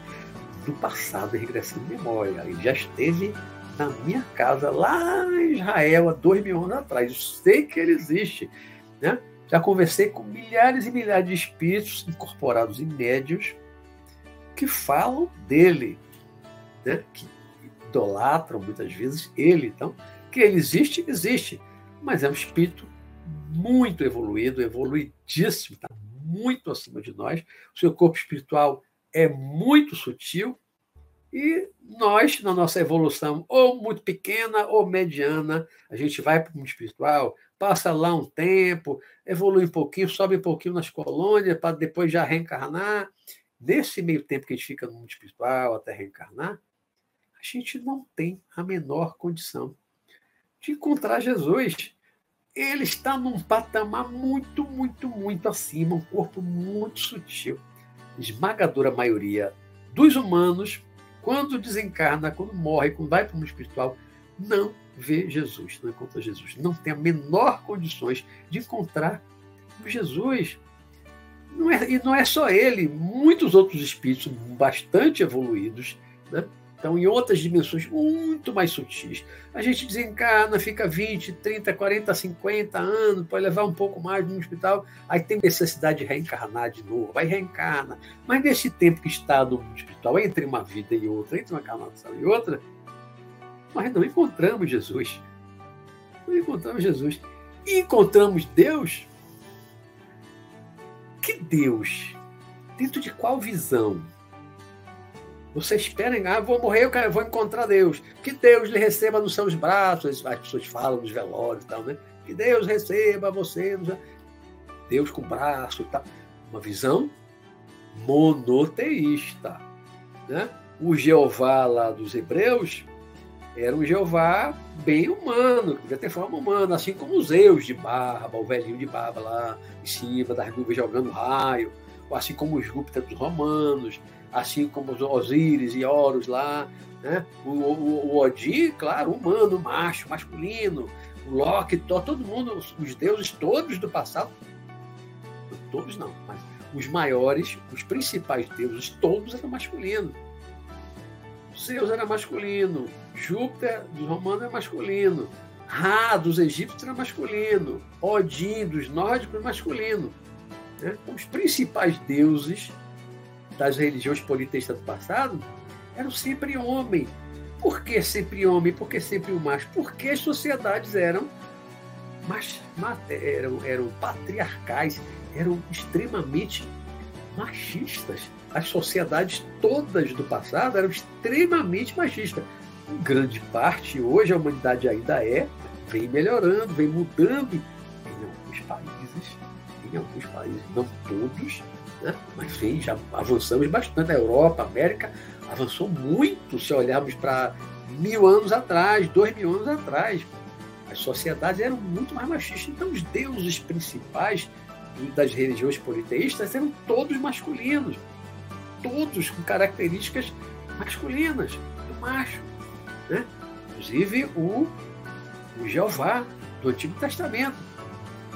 do passado, regressando memória. Ele já esteve na minha casa, lá em Israel, há dois mil anos atrás. Eu sei que ele existe. Né? Já conversei com milhares e milhares de espíritos incorporados em médios que falam dele, né? que idolatram muitas vezes ele. Então, que ele existe, existe. Mas é um espírito muito evoluído, evoluidíssimo, está muito acima de nós. O seu corpo espiritual é muito sutil e nós, na nossa evolução, ou muito pequena ou mediana, a gente vai para o mundo espiritual, passa lá um tempo, evolui um pouquinho, sobe um pouquinho nas colônias, para depois já reencarnar. Nesse meio tempo que a gente fica no mundo espiritual até reencarnar, a gente não tem a menor condição de encontrar Jesus. Ele está num patamar muito, muito, muito acima, um corpo muito sutil. Esmagadora maioria dos humanos, quando desencarna, quando morre, quando vai para o mundo espiritual, não vê Jesus, não encontra Jesus. Não tem a menor condições de encontrar Jesus. Não é, e não é só ele, muitos outros espíritos bastante evoluídos, né? Estão em outras dimensões muito mais sutis. A gente desencarna, fica 20, 30, 40, 50 anos, pode levar um pouco mais no hospital, aí tem necessidade de reencarnar de novo, vai reencarna. Mas nesse tempo que está no hospital, entre uma vida e outra, entre uma encarnação e outra, nós não encontramos Jesus. Não encontramos Jesus. E encontramos Deus. Que Deus? Dentro de qual visão? Você espera, ah, vou morrer, eu, quero, vou encontrar Deus. Que Deus lhe receba nos seus braços. As pessoas falam nos velórios e tal, né? Que Deus receba você. Deus com braço e tal. Uma visão monoteísta. Né? O Jeová lá dos hebreus era um Jeová bem humano, que devia ter forma humana, assim como os Zeus de barba, o velhinho de barba lá em cima das nuvens jogando raio, ou assim como os Júpiter dos romanos, assim como os Osíris e Horus lá, né? o, o, o Odin, claro, humano, macho, masculino, o Loki, todo mundo, os deuses todos do passado, todos não, mas os maiores, os principais deuses, todos eram masculinos. Zeus era masculino, Júpiter dos romanos é masculino, Ra dos egípcios era masculino, Odin dos nórdicos é masculino. Né? Os principais deuses das religiões politeístas do passado eram sempre homem. Por que sempre homem? Por que sempre o macho? Porque as sociedades eram, mas, eram, eram patriarcais, eram extremamente machistas. As sociedades todas do passado eram extremamente machistas. Em grande parte, hoje a humanidade ainda é, vem melhorando, vem mudando em alguns países, em alguns países, não todos, né? mas sim, já avançamos bastante. A Europa, a América avançou muito se olharmos para mil anos atrás, dois mil anos atrás. As sociedades eram muito mais machistas. Então, os deuses principais das religiões politeístas eram todos masculinos, todos com características masculinas, do macho. Né? Inclusive o, o Jeová do Antigo Testamento.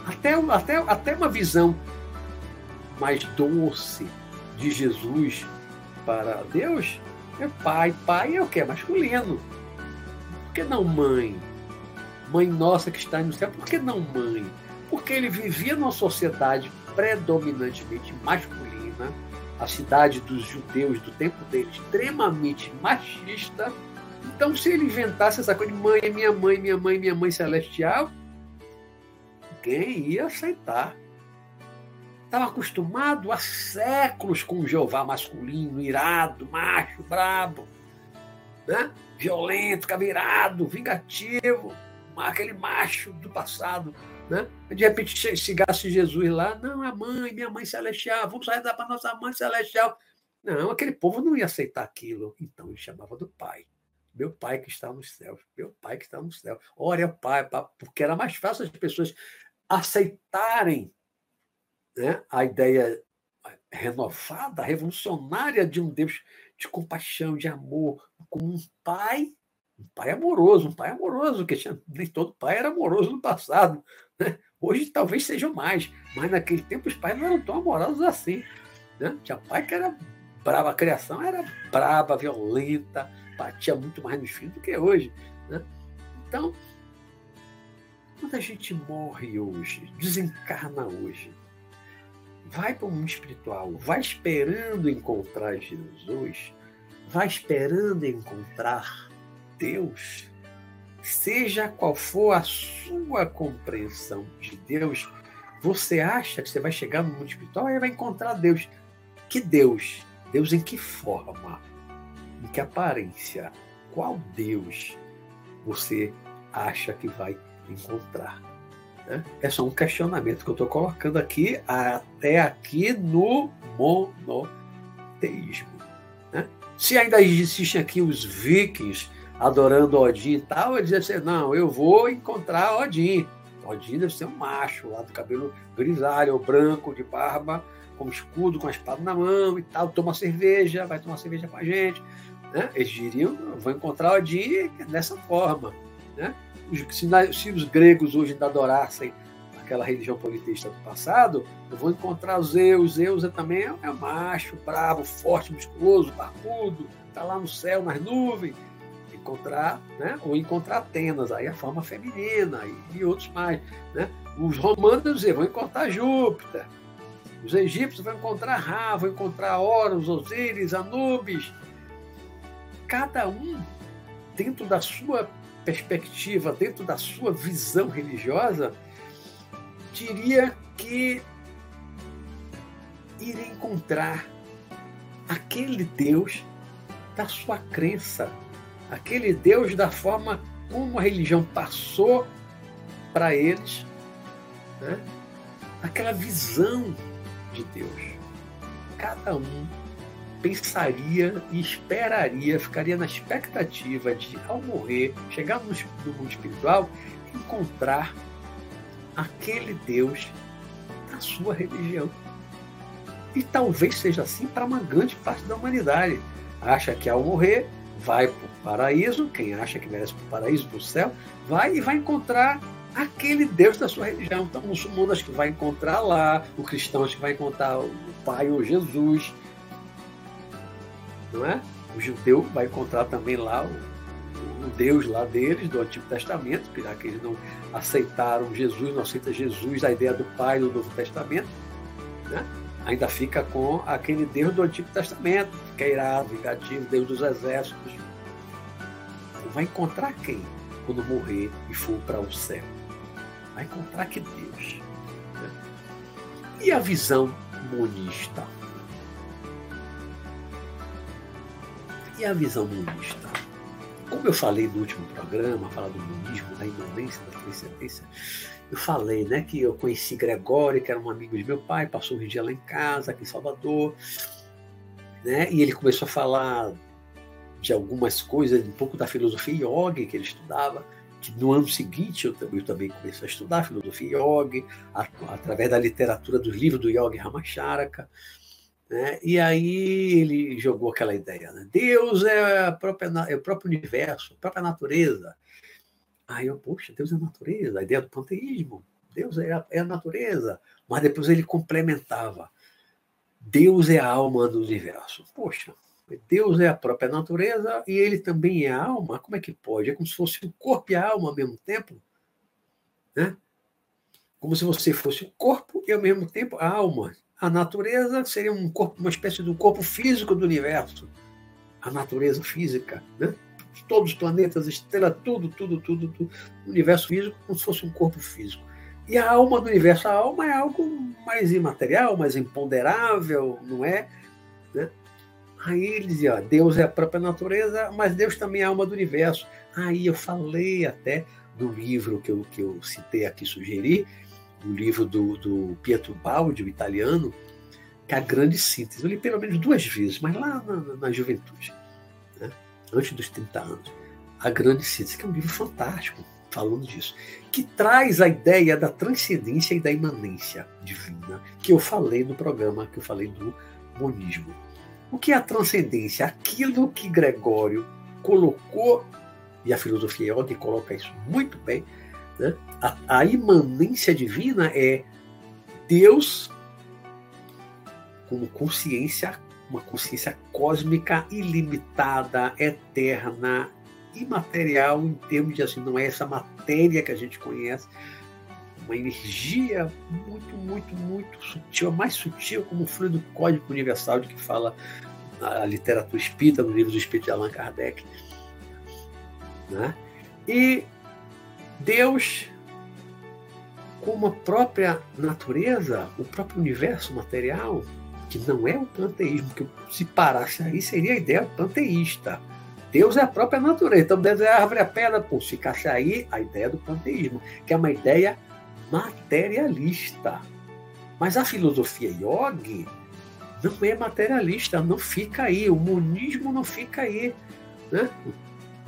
Até, até, até uma visão mais doce de Jesus para Deus é pai. Pai é o que? É masculino. Por que não mãe? Mãe nossa que está no céu, por que não mãe? porque ele vivia numa sociedade predominantemente masculina, a cidade dos judeus do tempo dele extremamente machista. Então, se ele inventasse essa coisa de mãe, minha mãe, minha mãe, minha mãe celestial, quem ia aceitar? Estava acostumado há séculos com o Jeová masculino, irado, macho, brabo, né? violento, caveirado, vingativo, aquele macho do passado Né? De repente chegasse Jesus lá, não, a mãe, minha mãe celestial, vamos rezar para nossa mãe celestial. Não, aquele povo não ia aceitar aquilo. Então ele chamava do pai. Meu pai que está nos céus, meu pai que está no céu. Ora, pai, porque era mais fácil as pessoas aceitarem né, a ideia renovada, revolucionária de um Deus de compaixão, de amor, como um pai, um pai amoroso, um pai amoroso, que nem todo pai era amoroso no passado. Né? Hoje talvez sejam mais, mas naquele tempo os pais não eram tão amorosos assim. Né? Tinha pai que era brava, a criação era brava, violenta, batia muito mais nos filhos do que hoje. Né? Então, quando a gente morre hoje, desencarna hoje, vai para o mundo espiritual, vai esperando encontrar Jesus, vai esperando encontrar Deus, seja qual for a sua compreensão de Deus, você acha que você vai chegar no mundo espiritual e vai encontrar Deus. Que Deus? Deus em que forma? Em que aparência? Qual Deus você acha que vai encontrar? Né? É só um questionamento que eu estou colocando aqui, até aqui no monoteísmo. Né? Se ainda existem aqui os vikings adorando Odin e tal, ele dizia assim: não, eu vou encontrar Odin. Odin deve ser um macho lá do cabelo grisalho branco, de barba, com escudo, com a espada na mão e tal, toma cerveja, vai tomar cerveja com a gente. Né? Eles diriam, vou encontrar Odin dessa forma. Né? Se, se, os gregos hoje ainda adorassem aquela religião politeísta do passado, eu vou encontrar Zeus. Zeus é também é, macho, bravo, forte, musculoso, barbudo, está lá no céu, nas nuvens. Encontrar, né? ou encontrar Atenas, aí a forma feminina, e, outros mais. Né? Os romanos dizer, vão encontrar Júpiter. Os egípcios vão encontrar Ra, vão encontrar Horus, Osíris, Anubis. Cada um, dentro da sua perspectiva, dentro da sua visão religiosa, diria que iria encontrar aquele Deus da sua crença, aquele Deus da forma como a religião passou para eles, né? aquela visão de Deus. Cada um pensaria e esperaria, ficaria na expectativa de, ao morrer, chegar no, mundo espiritual, encontrar aquele Deus da sua religião. E talvez seja assim para uma grande parte da humanidade. Acha que ao morrer vai para o paraíso, quem acha que merece para o paraíso, para o céu, vai e vai encontrar aquele Deus da sua religião. Então, o muçulmano acho que vai encontrar lá, o cristão acho que vai encontrar o Pai ou Jesus, não é? O judeu vai encontrar também lá o, o Deus lá deles, do Antigo Testamento, já que eles não aceitaram Jesus, não aceita Jesus, a ideia do Pai do Novo Testamento, né? ainda fica com aquele Deus do Antigo Testamento, que é irado, vingativo, Deus dos exércitos. Vai encontrar quem quando morrer e for para o céu? Vai encontrar que Deus. Né? E a visão monista? E a visão monista? Como eu falei no último programa, falar do monismo, da imanência, da transcendência, eu falei né, que eu conheci Gregório, que era um amigo de meu pai, passou um dia lá em casa, aqui em Salvador, né, e ele começou a falar de algumas coisas, um pouco da filosofia yoga que ele estudava, que no ano seguinte eu, eu também comecei a estudar filosofia yoga, através da literatura dos livros do Yogi Ramacharaka, né? E aí ele jogou aquela ideia: né? Deus é, própria, é o próprio universo, a própria natureza. Aí eu, poxa, Deus é a natureza, a ideia do panteísmo. Deus é a, é a natureza. Mas depois ele complementava: Deus é a alma do universo. Poxa, Deus é a própria natureza e ele também é a alma. Como é que pode? É como se fosse o corpo e a alma ao mesmo tempo. Né? Como se você fosse o corpo e ao mesmo tempo a alma. A natureza seria um corpo, uma espécie um corpo físico do universo. A natureza física, né? Todos os planetas, estrelas, tudo, tudo, tudo, tudo. O universo físico como se fosse um corpo físico. E a alma do universo, a alma é algo mais imaterial, mais imponderável, não é? Né? Aí ele dizia, ó, Deus é a própria natureza, mas Deus também é a alma do universo. Aí eu falei até no livro que eu, que eu citei aqui, sugeri, o livro do, do Pietro Baldi, o italiano, que é a grande síntese. Eu li pelo menos duas vezes, mas lá na, na, juventude, né? antes dos 30 anos. A grande síntese, que é um livro fantástico, falando disso, que traz a ideia da transcendência e da imanência divina, que eu falei no programa, que eu falei do monismo. O que é a transcendência? Aquilo que Gregório colocou, e a filosofia Yoga coloca isso muito bem, né? a, a imanência divina é Deus como consciência, uma consciência cósmica ilimitada, eterna, imaterial em termos de assim, não é essa matéria que a gente conhece, uma energia muito, muito, muito sutil, mais sutil como o fluido código universal de que fala a literatura espírita, no livro do Espírito de Allan Kardec. Né? E Deus, como a própria natureza, o próprio universo material, que não é o panteísmo, que se parasse aí seria a ideia panteísta Deus é a própria natureza. Então, Deus é a árvore, a pedra. Pô, se encaixa aí a ideia do panteísmo, que é uma ideia materialista. Mas a filosofia yogi não é materialista, não fica aí. O monismo não fica aí. Né?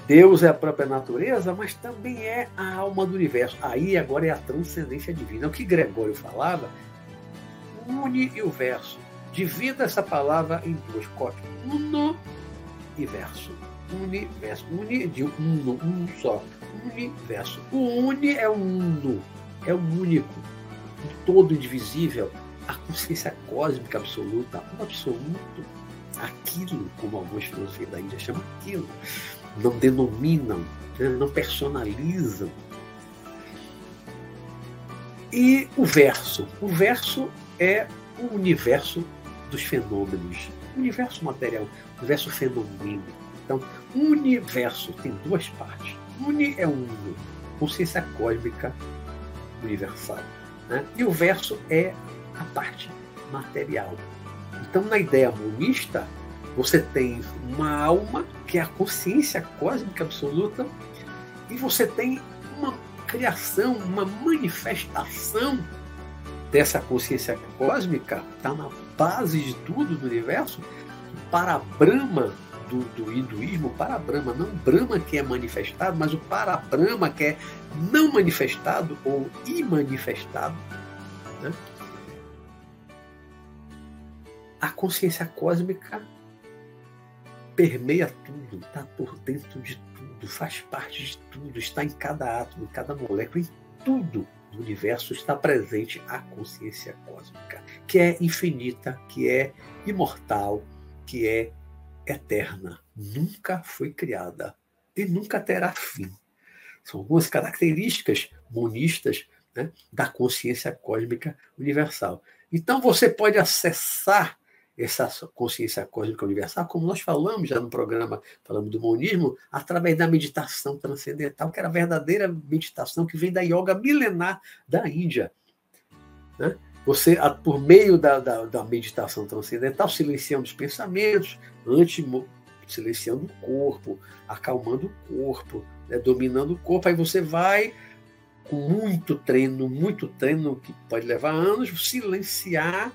Deus é a própria natureza, mas também é a alma do universo. Aí agora é a transcendência divina. O que Gregório falava, une e o verso. Divida essa palavra em duas cópias. Uno e verso universo. Uni de uno, um só. Universo. O uni é o uno, é o único, o todo indivisível, a consciência cósmica absoluta, o absoluto, aquilo, como algumas filosofias da Índia chamam aquilo, não denominam, né, não personalizam. E o verso. O verso é o universo dos fenômenos, universo material, universo fenomênico então, universo tem duas partes. Uni é uno, consciência cósmica universal. Né? E o verso é a parte material. Então, na ideia monista, você tem uma alma, que é a consciência cósmica absoluta, e você tem uma criação, uma manifestação dessa consciência cósmica, está na base de tudo do universo, para Brahma do, do hinduísmo, para Brahma, não Brahma que é manifestado, mas o para Brahma que é não manifestado ou imanifestado. Né? A consciência cósmica permeia tudo, está por dentro de tudo, faz parte de tudo, está em cada átomo, em cada molécula, em tudo do universo está presente a consciência cósmica, que é infinita, que é imortal, que é eterna, nunca foi criada e nunca terá fim. São algumas características monistas né, da consciência cósmica universal. Então você pode acessar essa consciência cósmica universal, como nós falamos já no programa, falamos do monismo, através da meditação transcendental, que era a verdadeira meditação que vem da yoga milenar da Índia. Né? Você, por meio da, da, da meditação transcendental, silenciando os pensamentos, antes silenciando o corpo, acalmando o corpo, né, dominando o corpo, aí você vai com muito treino, muito treino que pode levar anos, silenciar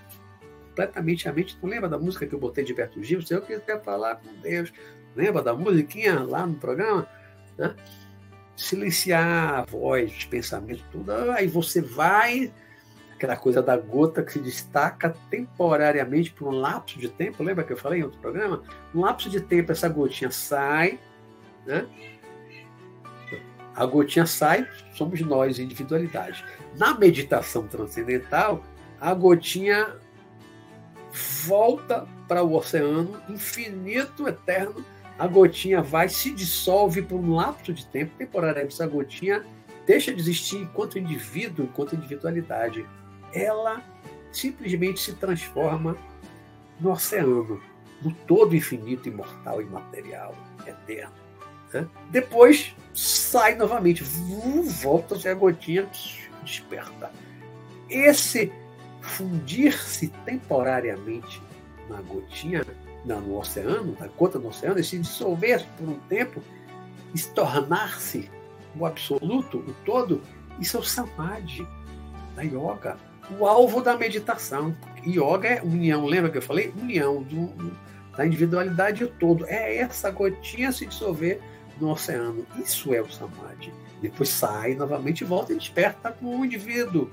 completamente a mente. Tu lembra da música que eu botei de Berto Gil? Se eu quiser falar com Deus, lembra da musiquinha lá no programa? Né? Silenciar a voz, os pensamentos, tudo. Aí você vai aquela coisa da gota que se destaca temporariamente por um lapso de tempo, lembra que eu falei em outro programa? Um lapso de tempo, essa gotinha sai, né? A gotinha sai, somos nós, individualidade. Na meditação transcendental, a gotinha volta para o oceano infinito, eterno. A gotinha vai, se dissolve por um lapso de tempo, temporariamente, essa gotinha deixa de existir enquanto indivíduo, enquanto individualidade ela simplesmente se transforma no oceano, no todo infinito, imortal, imaterial, eterno. Né? Depois sai novamente, volta-se a gotinha, desperta. Esse fundir-se temporariamente na gotinha, no oceano, na gota do oceano, e se dissolver por um tempo, e se tornar-se o absoluto, o todo, isso é o samadhi da yoga, o alvo da meditação. Yoga é união, lembra que eu falei? União do, da individualidade e o todo. É essa gotinha se dissolver no oceano. Isso é o samadhi. Depois sai novamente volta e desperta como um indivíduo,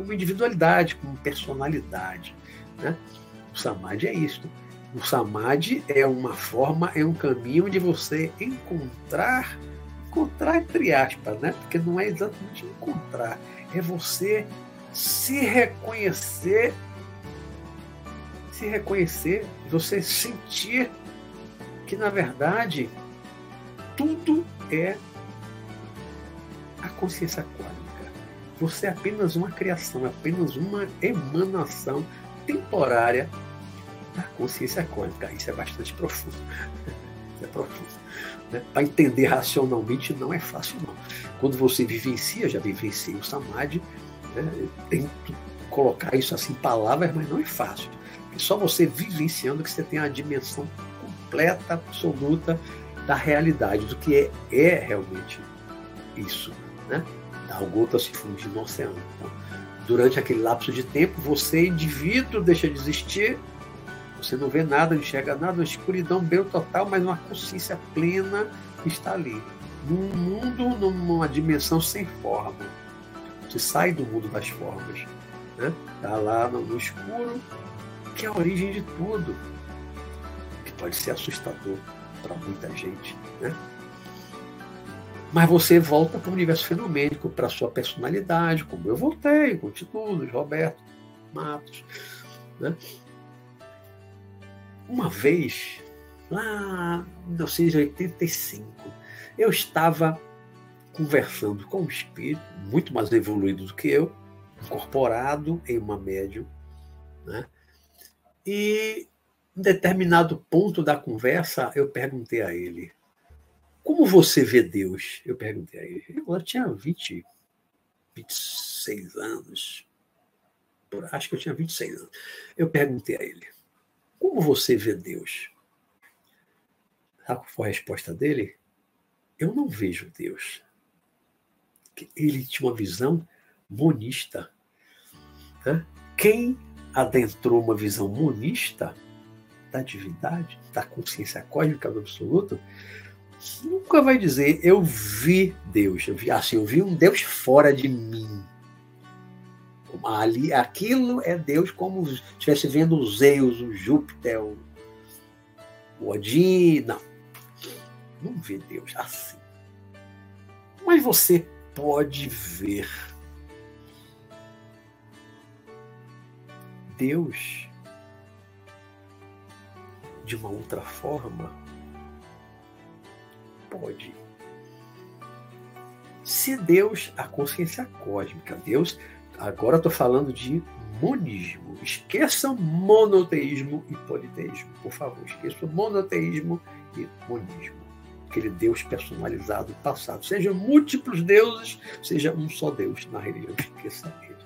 como individualidade, como personalidade. Né? O samadhi é isso. O samadhi é uma forma, é um caminho de você encontrar, encontrar entre aspas, né? Porque não é exatamente encontrar, é você se reconhecer, se reconhecer, você sentir que na verdade tudo é a consciência cósmica. Você é apenas uma criação, é apenas uma emanação temporária da consciência cósmica. Isso é bastante profundo. É profundo. Né? Para entender racionalmente não é fácil, não. Quando você vivencia, já vivenciei o Samadhi, né? tento colocar isso assim em palavras, mas não é fácil. É só você vivenciando que você tem a dimensão completa, absoluta da realidade, do que é, é realmente isso. Né? A gota se funde no oceano. Então, durante aquele lapso de tempo, você, indivíduo, deixa de existir, você não vê nada, não enxerga nada, uma escuridão bem total, mas uma consciência plena está ali. Num mundo, numa dimensão sem forma. Você sai do mundo das formas. Né? Está lá no escuro, que é a origem de tudo. Que pode ser assustador para muita gente. Né? Mas você volta para o universo fenomênico, para a sua personalidade, como eu voltei, continuo, Roberto Matos. Né? Uma vez, lá em 1985, eu estava conversando com um espírito muito mais evoluído do que eu, incorporado em uma médium, né? e em determinado ponto da conversa eu perguntei a ele, como você vê Deus? Eu perguntei. Eu tinha 20, 26 anos. Acho que eu tinha 26 anos. Eu perguntei a ele: Como você vê Deus? Sabe qual foi a resposta dele? Eu não vejo Deus. Ele tinha uma visão monista. Né? Quem adentrou uma visão monista da divindade, da consciência cósmica do absoluto, nunca vai dizer eu vi Deus, eu vi, assim, eu vi um Deus fora de mim. Ali, aquilo é Deus como se estivesse vendo os Zeus, o Júpiter, o, o Odin. Não. Não vê Deus assim. Mas você pode ver Deus de uma outra forma pode. Se Deus, a consciência cósmica, Deus, agora estou falando de monismo. Esqueçam monoteísmo e politeísmo, por favor. Esqueçam monoteísmo e monismo. Aquele Deus personalizado passado. Sejam múltiplos deuses, seja um só Deus na religião. Esqueça ele.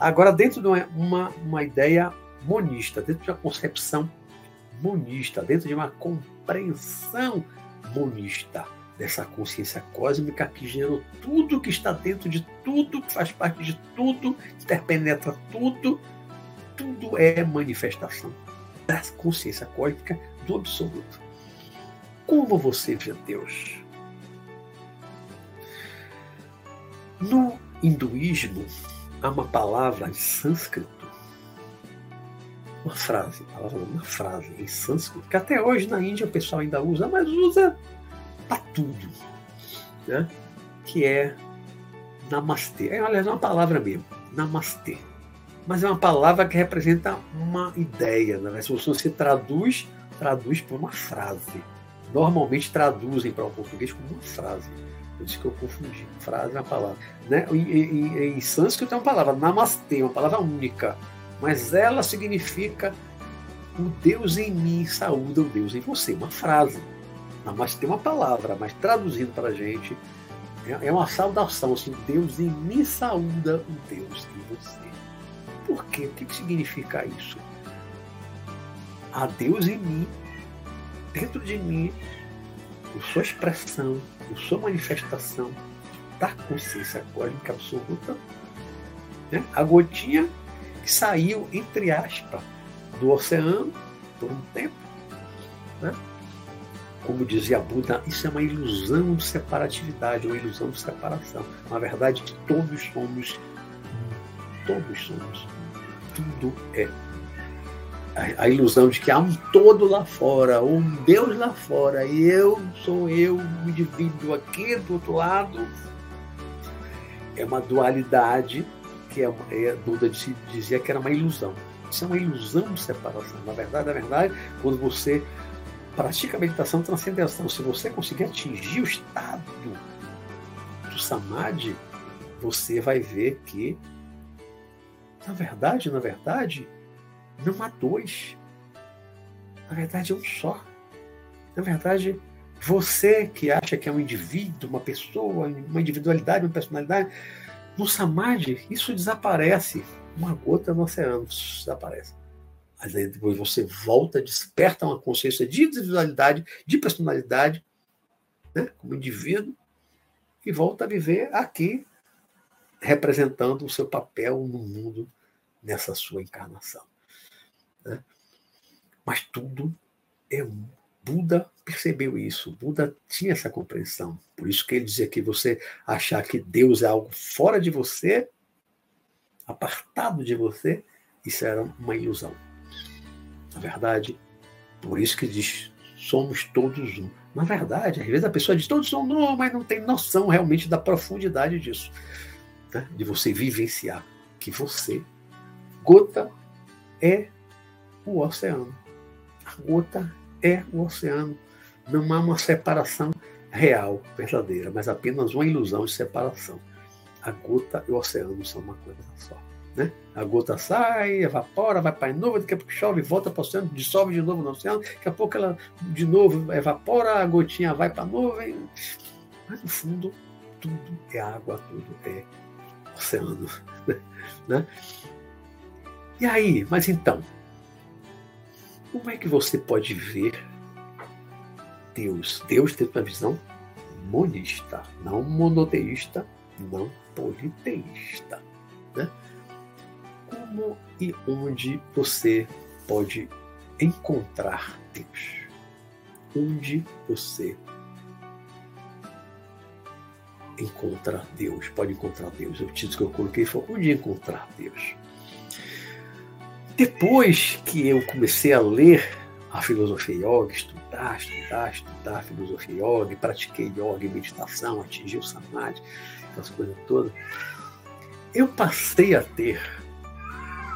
Agora, dentro de uma, uma, uma ideia monista, dentro de uma concepção monista, dentro de uma compreensão monista, dessa consciência cósmica que gerou tudo que está dentro de tudo, que faz parte de tudo, interpenetra tudo, tudo é manifestação da consciência cósmica do absoluto. Como você vê Deus? No hinduísmo, há uma palavra em sânscrito, uma frase, uma frase em sânscrito, que até hoje na Índia o pessoal ainda usa, mas usa para tudo, né? que é namastê. É, aliás, é uma palavra mesmo, namastê. Mas é uma palavra que representa uma ideia. Né? Se você traduz, traduz para uma frase. Normalmente traduzem para o português como uma frase. Por isso que eu confundi. Frase é uma palavra. Né? Em, em, em sânscrito é uma palavra, namastê, uma palavra única mas ela significa o Deus em mim saúda o Deus em você, uma frase. Mas tem uma palavra, mas traduzindo para a gente, é, é uma saudação, assim, Deus em mim saúda o Deus em você. Por quê? O que significa isso? Há Deus em mim, dentro de mim, eu sou expressão, eu sou manifestação da consciência cósmica absoluta, né? a gotinha que saiu, entre aspas, do oceano por um tempo. Né? Como dizia Buda, isso é uma ilusão de separatividade, uma ilusão de separação. Na verdade, todos somos, todos somos, tudo é a, a, ilusão de que há um todo lá fora, um Deus lá fora, e eu sou eu, um indivíduo aqui do outro lado, é uma dualidade que é, é Buda dizia que era uma ilusão. Isso é uma ilusão separação. Na verdade, na verdade, quando você pratica a meditação transcendental, se você conseguir atingir o estado do samadhi, você vai ver que, na verdade, na verdade, não há dois. Na verdade, é um só. Na verdade, você que acha que é um indivíduo, uma pessoa, uma individualidade, uma personalidade, no Samadhi, isso desaparece. Uma gota no oceano desaparece. Mas aí depois você volta, desperta uma consciência de individualidade, de personalidade, né, como indivíduo, e volta a viver aqui, representando o seu papel no mundo nessa sua encarnação. Né? Mas tudo é. Buda percebeu isso, Buda tinha essa compreensão. Por isso que ele dizia que você achar que Deus é algo fora de você, apartado de você, isso era uma ilusão. Na verdade, por isso que diz somos todos um. Na verdade, às vezes a pessoa diz todos são um, mas não tem noção realmente da profundidade disso. Né? De você vivenciar que você, gota, é o oceano. A gota é o oceano. Não há uma separação real, verdadeira, mas apenas uma ilusão de separação. A gota e o oceano são uma coisa só. Né? A gota sai, evapora, vai para a nuvem, daqui a pouco chove, volta para o oceano, dissolve de novo no oceano, daqui a pouco ela de novo evapora, a gotinha vai para a nuvem. Mas no fundo, tudo é água, tudo é oceano. Né? E aí, mas então, como é que você pode ver Deus? Deus tem uma visão monista, não monoteísta, não politeísta. Né? Como e onde você pode encontrar Deus? Onde você encontra Deus? Pode encontrar Deus. O título que eu coloquei foi Onde encontrar Deus? Depois que eu comecei a ler a filosofia yoga, estudar, estudar, estudar filosofia yoga, pratiquei yoga meditação, atingi o samadhi, essas coisas todas, eu passei a ter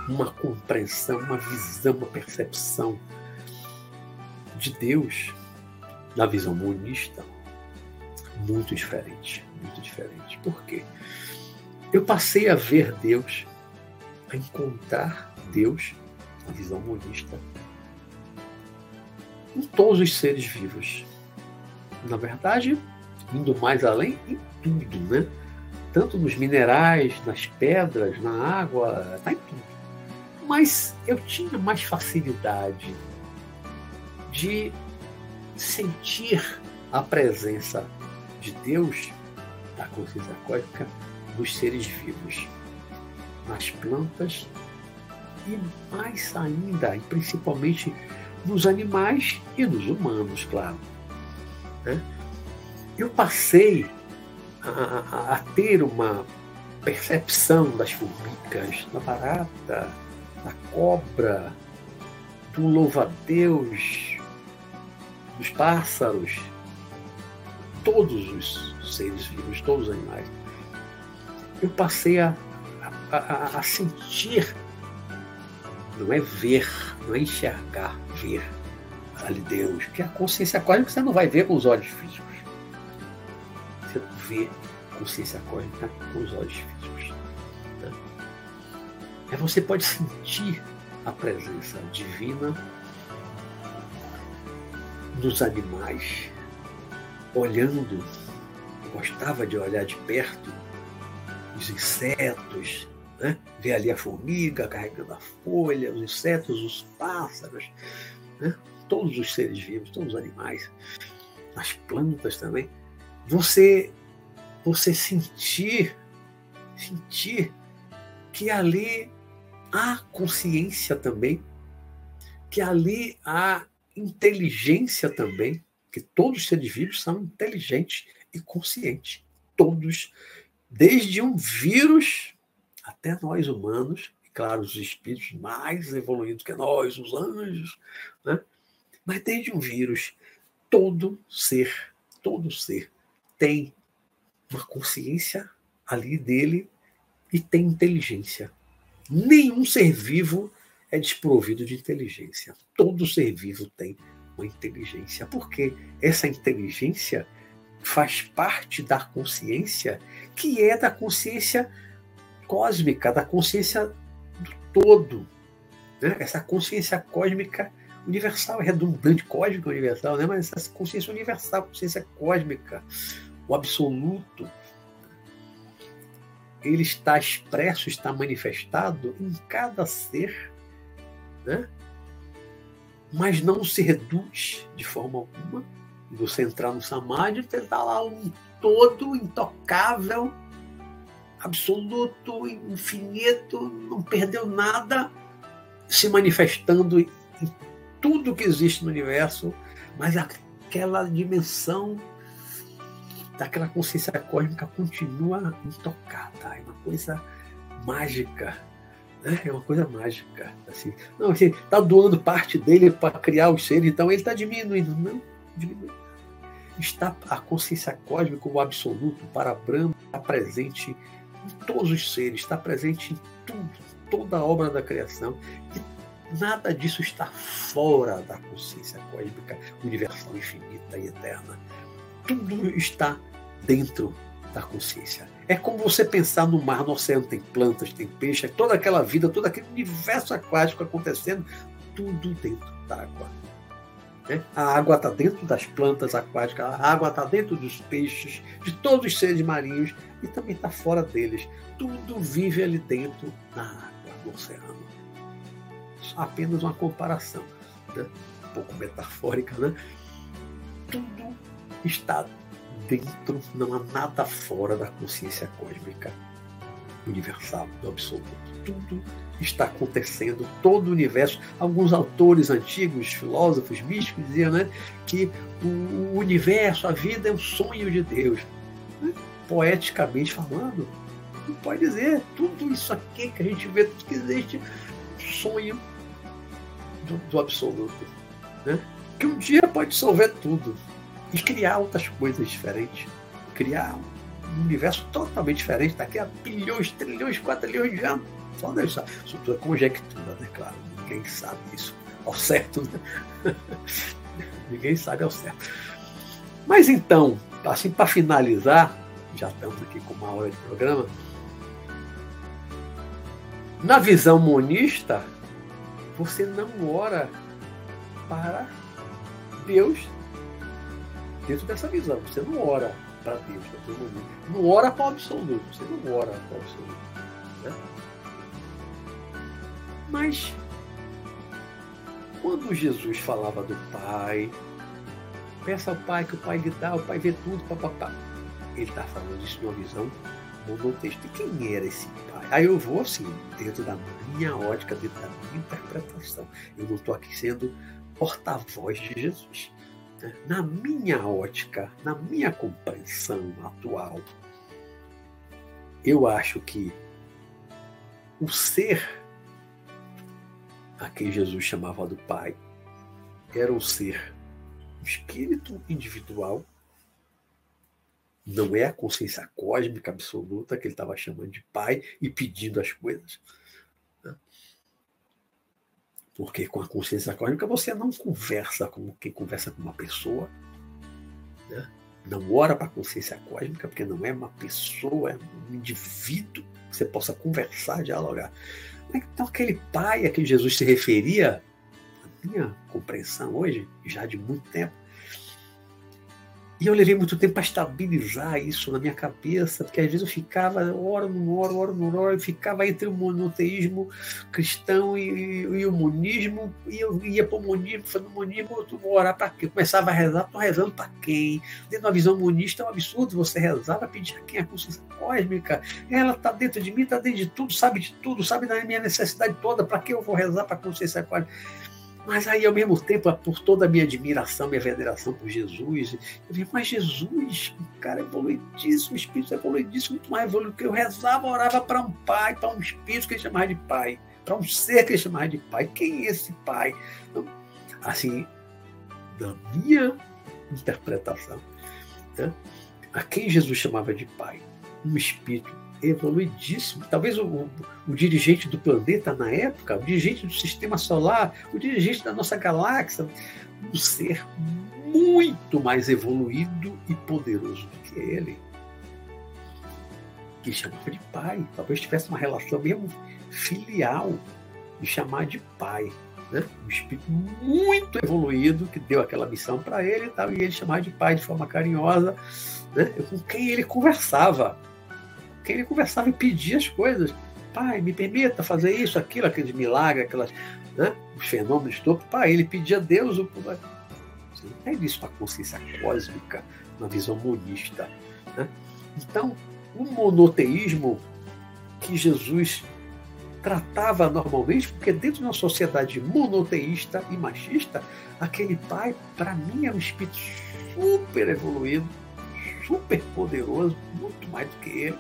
uma compreensão, uma visão, uma percepção de Deus na visão monista muito diferente, muito diferente. Por quê? Eu passei a ver Deus, a encontrar Deus, a visão monista, em todos os seres vivos. Na verdade, indo mais além em tudo, né? Tanto nos minerais, nas pedras, na água, tá em tudo. Mas eu tinha mais facilidade de sentir a presença de Deus, da consciência cósmica, nos seres vivos, nas plantas e mais ainda, e principalmente nos animais e nos humanos, claro. Né? Eu passei a, a, a, ter uma percepção das formigas, da barata, da cobra, do louva-a-Deus, dos pássaros, todos os seres vivos, todos os animais. Eu passei a, a sentir não é ver, não é enxergar, ver ali Deus. Porque a consciência cósmica você não vai ver com os olhos físicos. Você não vê consciência cósmica com os olhos físicos. É você pode sentir a presença divina dos animais, olhando, gostava de olhar de perto os insetos, né? Ver ali a formiga carregando a folha, os insetos, os pássaros, né? todos os seres vivos, todos os animais, as plantas também. Você você sentir, sentir que ali há consciência também, que ali há inteligência também, que todos os seres vivos são inteligentes e conscientes. Todos, desde um vírus até nós humanos, e claro, os espíritos mais evoluídos que nós, os anjos, né? mas desde um vírus, todo ser, todo ser tem uma consciência ali dele e tem inteligência. Nenhum ser vivo é desprovido de inteligência. Todo ser vivo tem uma inteligência, porque essa inteligência faz parte da consciência, que é da consciência cósmica, da consciência do todo. Né? Essa consciência cósmica universal, é redundante, cósmica universal, né? mas essa consciência universal, consciência cósmica, o absoluto, ele está expresso, está manifestado em cada ser, né? mas não se reduz de forma alguma. Você entrar no Samadhi, tentar lá um todo intocável, absoluto, infinito, não perdeu nada, se manifestando em tudo que existe no universo, mas aquela dimensão daquela consciência cósmica continua intocada. É uma coisa mágica. Né? É uma coisa mágica. Assim. Não, você está doando parte dele para criar os seres, então ele está diminuindo. Não, diminuindo. Está a consciência cósmica, o absoluto, para Brahma, está presente em todos os seres, está presente em tudo, toda a obra da criação. E nada disso está fora da consciência cósmica, universal, infinita e eterna tudo está dentro da consciência. É como você pensar no mar, no oceano tem plantas, tem peixe, toda aquela vida, todo aquele universo aquático acontecendo, tudo dentro da água. Né? A água está dentro das plantas aquáticas, a água está dentro dos peixes, de todos os seres marinhos e também está fora deles. Tudo vive ali dentro da água, no oceano. Apenas uma comparação, né? um pouco metafórica, né? Tudo está dentro, não há nada fora da consciência cósmica universal, do absoluto. Tudo está acontecendo, todo o universo. Alguns autores antigos, filósofos místicos, diziam né, que o universo, a vida é um sonho de Deus. Né? Poeticamente falando, não pode dizer tudo isso aqui que a gente vê, tudo que existe, sonho do, do absoluto. Né? Que um dia pode dissolver tudo e criar outras coisas diferentes. Criar um universo totalmente diferente daqui a bilhões, trilhões, quatrilhões de anos. Só deixar. Isso tudo é conjectura, né? Claro, ninguém sabe isso ao certo. Né? ninguém sabe ao certo. Mas então, assim, para finalizar, já estamos aqui com uma hora de programa. Na visão monista, você não ora para Deus dentro dessa visão. Você não ora para Deus para todo mundo. Não ora para o absoluto. Você não ora para o absoluto. Né? Mas quando Jesus falava do Pai, peça ao Pai que o Pai lhe dá, o Pai vê tudo, papapá. Ele está falando isso numa visão monotexto. E quem era esse Pai? Aí eu vou assim, dentro da minha ótica, dentro da minha interpretação. Eu não estou aqui sendo porta-voz de Jesus. Na minha ótica, na minha compreensão atual, eu acho que o ser a quem Jesus chamava do Pai era um ser, espírito individual, não é a consciência cósmica absoluta que ele estava chamando de Pai e pedindo as coisas. Porque com a consciência cósmica você não conversa como quem conversa com uma pessoa. Né? Não ora para a consciência cósmica, porque não é uma pessoa, é um indivíduo que você possa conversar, dialogar. Então, aquele pai a que Jesus se referia, a minha compreensão hoje, já de muito tempo, E eu levei muito tempo para estabilizar isso na minha cabeça, porque às vezes eu ficava, hora não hora, hora não hora, eu ficava entre o monoteísmo cristão e, e, e o monismo, e eu ia para o monismo, falando monismo, eu vou orar para quê? Eu começava a rezar, estou rezando para quem? Dentro da visão monista é um absurdo você rezar para pedir a quem a consciência cósmica. Ela está dentro de mim, está dentro de tudo, sabe de tudo, sabe da minha necessidade toda, para que eu vou rezar para a consciência cósmica? Mas aí, ao mesmo tempo, por toda a minha admiração, minha veneração por Jesus, eu vi, mas Jesus, cara evoluidíssimo, um espírito evoluidíssimo, muito mais evoluído que eu rezava, orava para um pai, para um espírito que ele chamava de pai, para um ser que ele chamava de pai. Quem é esse pai? Assim, da minha interpretação, né? a quem Jesus chamava de pai? Um espírito evoluidíssimo. Talvez o, o, dirigente do planeta na época, o dirigente do sistema solar, o dirigente da nossa galáxia, um ser muito mais evoluído e poderoso do que ele. Que chamava de pai. Talvez tivesse uma relação mesmo filial de chamar de pai. Né? Um espírito muito evoluído que deu aquela missão para ele e tal, e ele chamava de pai de forma carinhosa, né? com quem ele conversava que ele conversava e pedia as coisas. Pai, me permita fazer isso, aquilo, aqueles milagres, aquelas, né, os fenômenos todos. Pai, ele pedia a Deus. O... Você não tem isso para a consciência cósmica, na visão monista. Né? Então, o monoteísmo que Jesus tratava normalmente, porque dentro de uma sociedade monoteísta e machista, aquele pai, para mim, é um espírito super evoluído, super poderoso, muito mais do que ele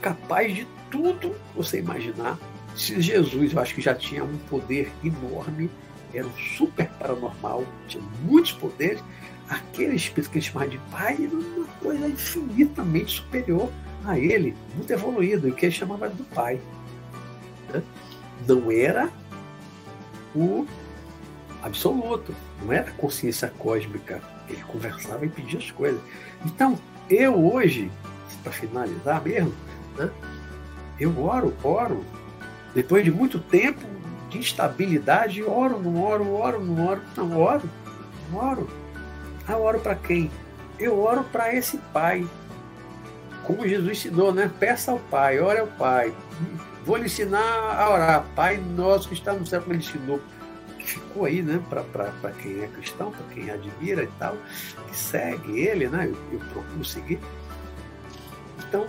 capaz de tudo você imaginar. Se Jesus, eu acho que já tinha um poder enorme, era um super paranormal, tinha muitos poderes, aquele espírito que ele chamava de pai era uma coisa infinitamente superior a ele, muito evoluído, e que ele chamava do pai. Né? Não era o absoluto, não era a consciência cósmica. Ele conversava e pedia as coisas. Então, eu hoje para finalizar mesmo, né? eu oro, oro. Depois de muito tempo de instabilidade, oro, não oro, oro, não oro, não oro, não oro. Ah, oro para quem? Eu oro para esse Pai. Como Jesus ensinou, né? Peça ao Pai, ore ao Pai. Vou lhe ensinar a orar. Pai nosso que está no céu, como ele ensinou ficou aí, né, para quem é cristão, para quem admira e tal, que segue ele, né, eu, eu procuro seguir. Então,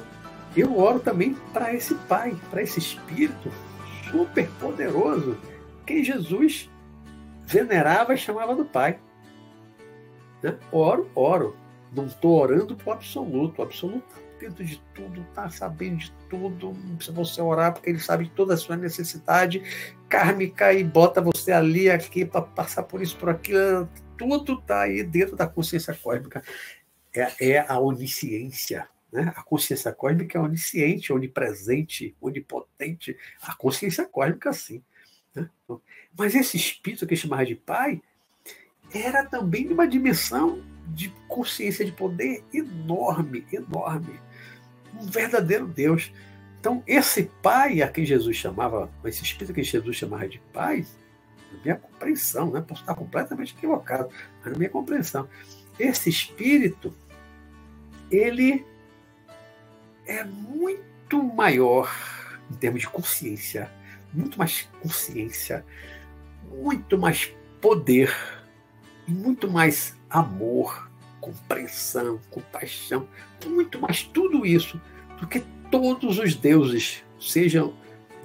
eu oro também para esse Pai, para esse Espírito super poderoso, que Jesus venerava e chamava do Pai. Né? Oro, oro. Não estou orando para o absoluto. O absoluto está dentro de tudo, está sabendo de tudo. Não precisa você orar, porque ele sabe toda a sua necessidade kármica e bota você ali, aqui, para passar por isso, por aquilo. Tudo está aí dentro da consciência cósmica. É, é a onisciência né? A consciência cósmica é onisciente, onipresente, onipotente. A consciência cósmica, sim. Né? Mas esse espírito que chamava de pai era também de uma dimensão de consciência de poder enorme, enorme. Um verdadeiro Deus. Então, esse pai a quem Jesus chamava, esse espírito que Jesus chamava de pai, na minha compreensão, né? posso estar completamente equivocado, mas na minha compreensão, esse espírito, ele é muito maior em termos de consciência, muito mais consciência, muito mais poder e muito mais amor, compreensão, compaixão, muito mais tudo isso do que todos os deuses, sejam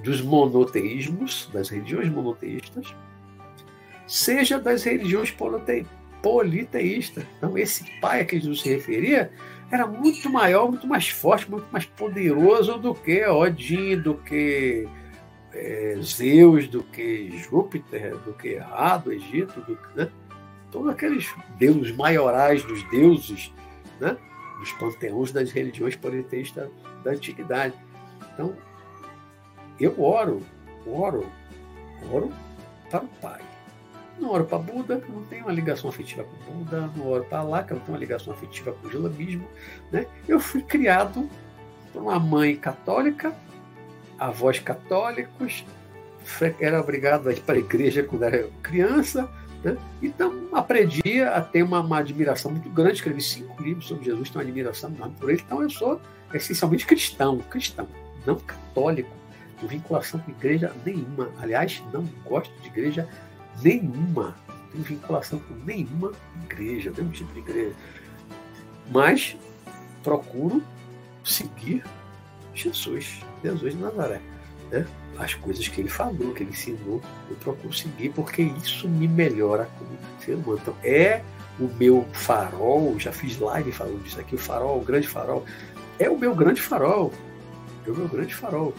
dos monoteísmos, das religiões monoteístas, seja das religiões politeístas. Então, esse pai a que Jesus se referia era muito maior, muito mais forte, muito mais poderoso do que Odin, do que é, Zeus, do que Júpiter, do que Ra, do Egito, do, né? todos aqueles deuses maiorais dos deuses, né? dos panteões das religiões politeístas da antiguidade. Então, eu oro, oro, oro para o Pai. Não oro para Buda, não tenho uma ligação afetiva com Buda. Não oro para que não tenho uma ligação afetiva com o islamismo. Né? Eu fui criado por uma mãe católica, avós católicos, era obrigado a ir para a igreja quando era criança, Né? Então, aprendi a ter uma, uma, admiração muito grande. Escrevi cinco livros sobre Jesus, tenho uma admiração enorme por ele. Então, eu sou essencialmente cristão, cristão, não católico, com vinculação com igreja nenhuma. Aliás, não gosto de igreja nenhuma. Não tenho vinculação com nenhuma igreja, nenhum tipo de igreja. Mas procuro seguir Jesus, Jesus de Nazaré. Né? As coisas que ele falou, que ele ensinou, eu procuro seguir, porque isso me melhora como ser humano. Então, é o meu farol, já fiz live falando disso aqui, o farol, o grande farol, é o meu grande farol. É o meu grande farol.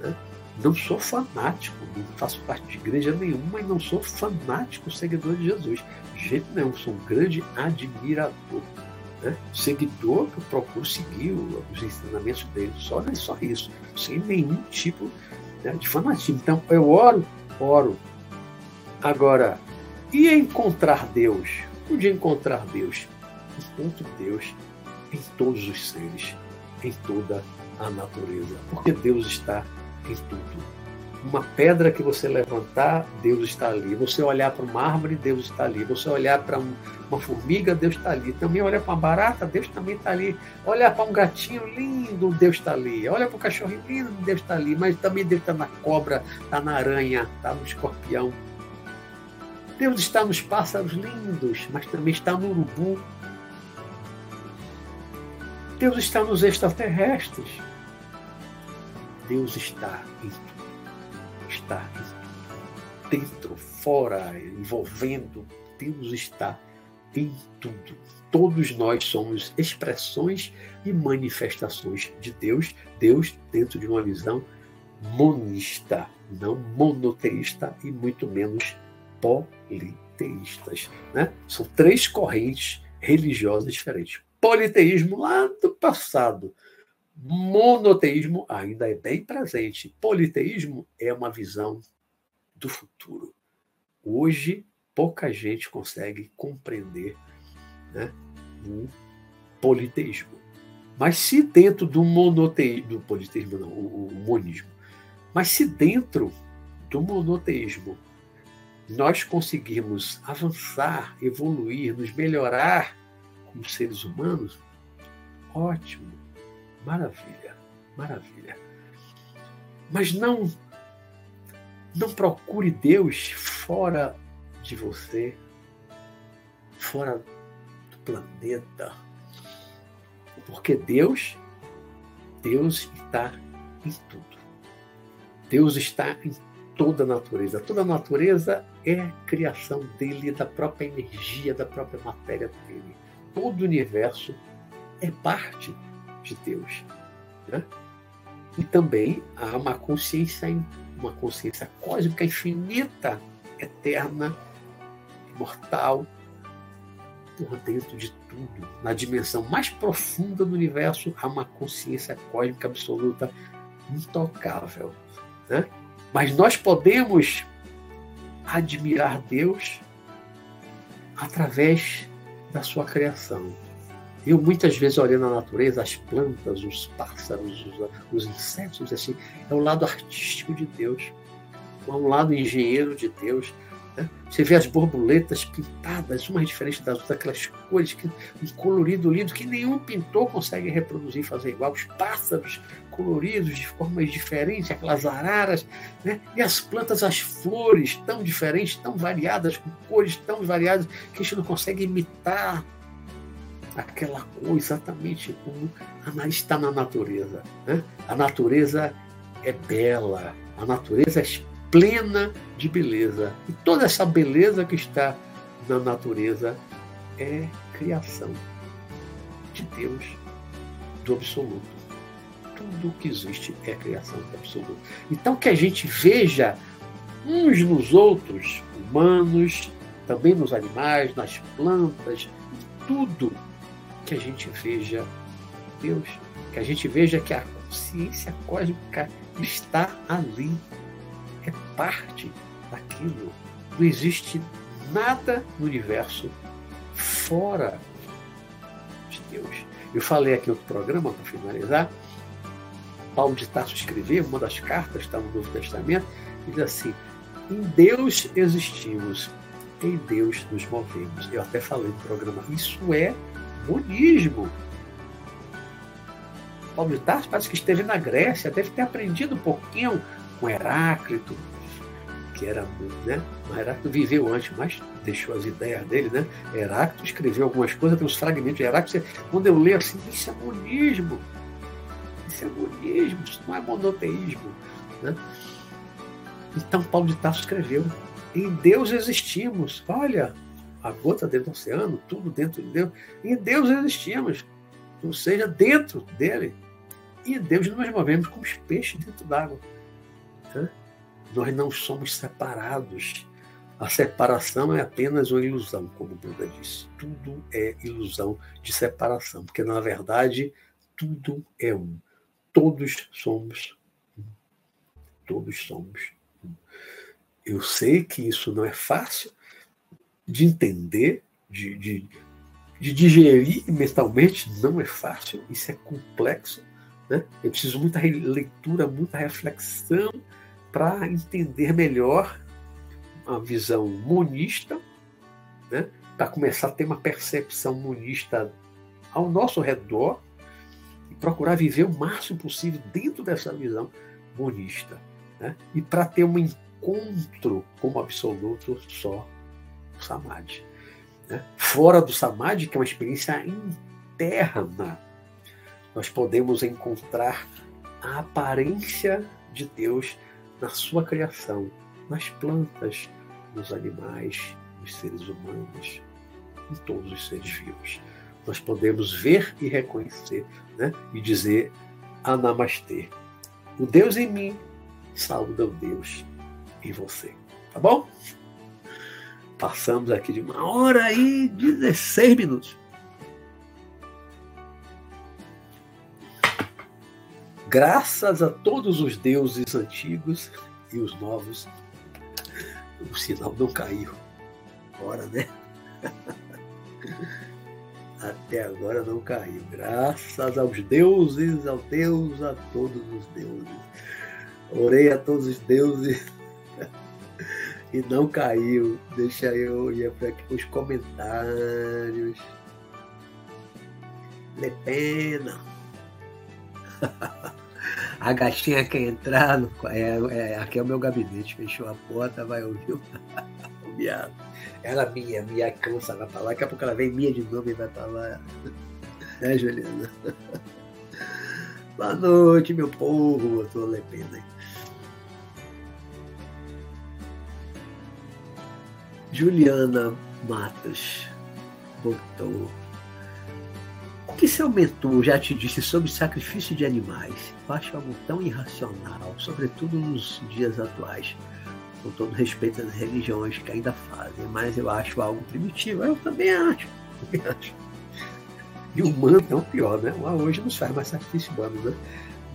Né? Não sou fanático, não faço parte de igreja nenhuma e não sou fanático seguidor de Jesus. De jeito nenhum, sou um grande admirador né? seguidor que procuro seguir os ensinamentos dele, só, é só isso, sem nenhum tipo né, de fanatismo. Então, eu oro, oro. Agora, e encontrar Deus? Onde encontrar Deus? Encontro Deus em todos os seres, em toda a natureza, porque Deus está em tudo uma pedra que você levantar, Deus está ali. Você olhar para uma árvore, Deus está ali. Você olhar para um, uma formiga, Deus está ali. Também olhar para uma barata, Deus também está ali. Olhar para um gatinho lindo, Deus está ali. Olha para um cachorrinho lindo, Deus está ali. Mas também Deus está na cobra, está na aranha, está no escorpião. Deus está nos pássaros lindos, mas também está no urubu. Deus está nos extraterrestres. Deus está em está dentro, fora, envolvendo. Deus está em tudo. Todos nós somos expressões e manifestações de Deus. Deus dentro de uma visão monista, não monoteísta e muito menos politeístas. Né? São três correntes religiosas diferentes. Politeísmo lá do passado, Monoteísmo ainda é bem presente. Politeísmo é uma visão do futuro. Hoje, pouca gente consegue compreender né, o politeísmo. Mas se dentro do monoteísmo, do politeísmo não, o, o monismo, mas se dentro do monoteísmo nós conseguirmos avançar, evoluir, nos melhorar como seres humanos, ótimo. Maravilha, maravilha. Mas não não procure Deus fora de você, fora do planeta. Porque Deus, Deus está em tudo. Deus está em toda a natureza. Toda a natureza é criação dele, da própria energia, da própria matéria dele. Todo o universo é parte de Deus. Né? E também há uma consciência, uma consciência cósmica infinita, eterna, imortal, por dentro de tudo. Na dimensão mais profunda do universo, há uma consciência cósmica absoluta, intocável. Né? Mas nós podemos admirar Deus através da sua criação. Eu muitas vezes olhando a natureza, as plantas, os pássaros, os, os insetos, assim, é o lado artístico de Deus, é um lado engenheiro de Deus. Né? Você vê as borboletas pintadas, umas diferentes das outras, aquelas cores, que, um colorido lindo que nenhum pintor consegue reproduzir, fazer igual. Os pássaros coloridos de formas diferentes, aquelas araras, né? e as plantas, as flores tão diferentes, tão variadas, com cores tão variadas, que a gente não consegue imitar aquela cor exatamente como está na natureza. Né? A natureza é bela, a natureza é plena de beleza. E toda essa beleza que está na natureza é criação de Deus, do absoluto. Tudo que existe é criação do absoluto. Então que a gente veja uns nos outros, humanos, também nos animais, nas plantas, tudo que a gente veja Deus, que a gente veja que a consciência cósmica está ali, é parte daquilo. Não existe nada no universo fora de Deus. Eu falei aqui outro programa, para finalizar, Paulo de Tarso escreveu, uma das cartas, está no Novo Testamento, diz assim, em Deus existimos em Deus nos movemos. Eu até falei no programa, isso é monismo. Paulo de Tarso parece que esteve na Grécia, deve ter aprendido um pouquinho com Heráclito, que era, né? Heráclito viveu antes, mas deixou as ideias dele, né? Heráclito escreveu algumas coisas, tem uns fragmentos de Heráclito. Quando eu leio assim, isso é monismo. Isso é monismo, isso não é monoteísmo. Né? Então Paulo de Tarso escreveu: em Deus existimos. Olha, a gota dentro do oceano, tudo dentro de Deus. Em Deus existimos. Ou seja, dentro dele. E Deus nós movemos como os peixes dentro d'água. Nós não somos separados. A separação é apenas uma ilusão, como Buda disse. Tudo é ilusão de separação, porque na verdade tudo é um. Todos somos um. Todos somos um. Eu sei que isso não é fácil de entender, de, de, de digerir mentalmente, não é fácil, isso é complexo. Né? Eu preciso muita leitura, muita reflexão para entender melhor a visão monista, né? para começar a ter uma percepção monista ao nosso redor e procurar viver o máximo possível dentro dessa visão monista. Né? E para ter um encontro como absoluto só Samadhi. Né? Fora do Samadhi, que é uma experiência interna, nós podemos encontrar a aparência de Deus na sua criação, nas plantas, nos animais, nos seres humanos, em todos os seres vivos. Nós podemos ver e reconhecer né? e dizer Anamastê. O Deus em mim saúda o Deus em você. Tá bom? Passamos aqui de uma hora e 16 minutos. Graças a todos os deuses antigos e os novos, o sinal não caiu. Ora, né? Até agora não caiu. Graças aos deuses, ao Deus, a todos os deuses. Orei a todos os deuses e não caiu. Deixa eu ir para aqui os comentários. Le pena. A gatinha quer entrar, no, é, é, aqui é o meu gabinete, fechou a porta, vai ouvir o, miado. Ela minha, minha cansa, vai pra lá, daqui a pouco ela vem minha de novo e vai pra lá. Né, Juliana? Boa noite, meu povo, eu tô lependo aqui. Juliana Matos botou. O que seu mentor já te disse sobre sacrifício de animais? Eu acho algo tão irracional, sobretudo nos dias atuais, com todo respeito às religiões que ainda fazem, mas eu acho algo primitivo. Eu também acho. E o humano é o pior, né? Hoje não se faz mais sacrifício humano, né?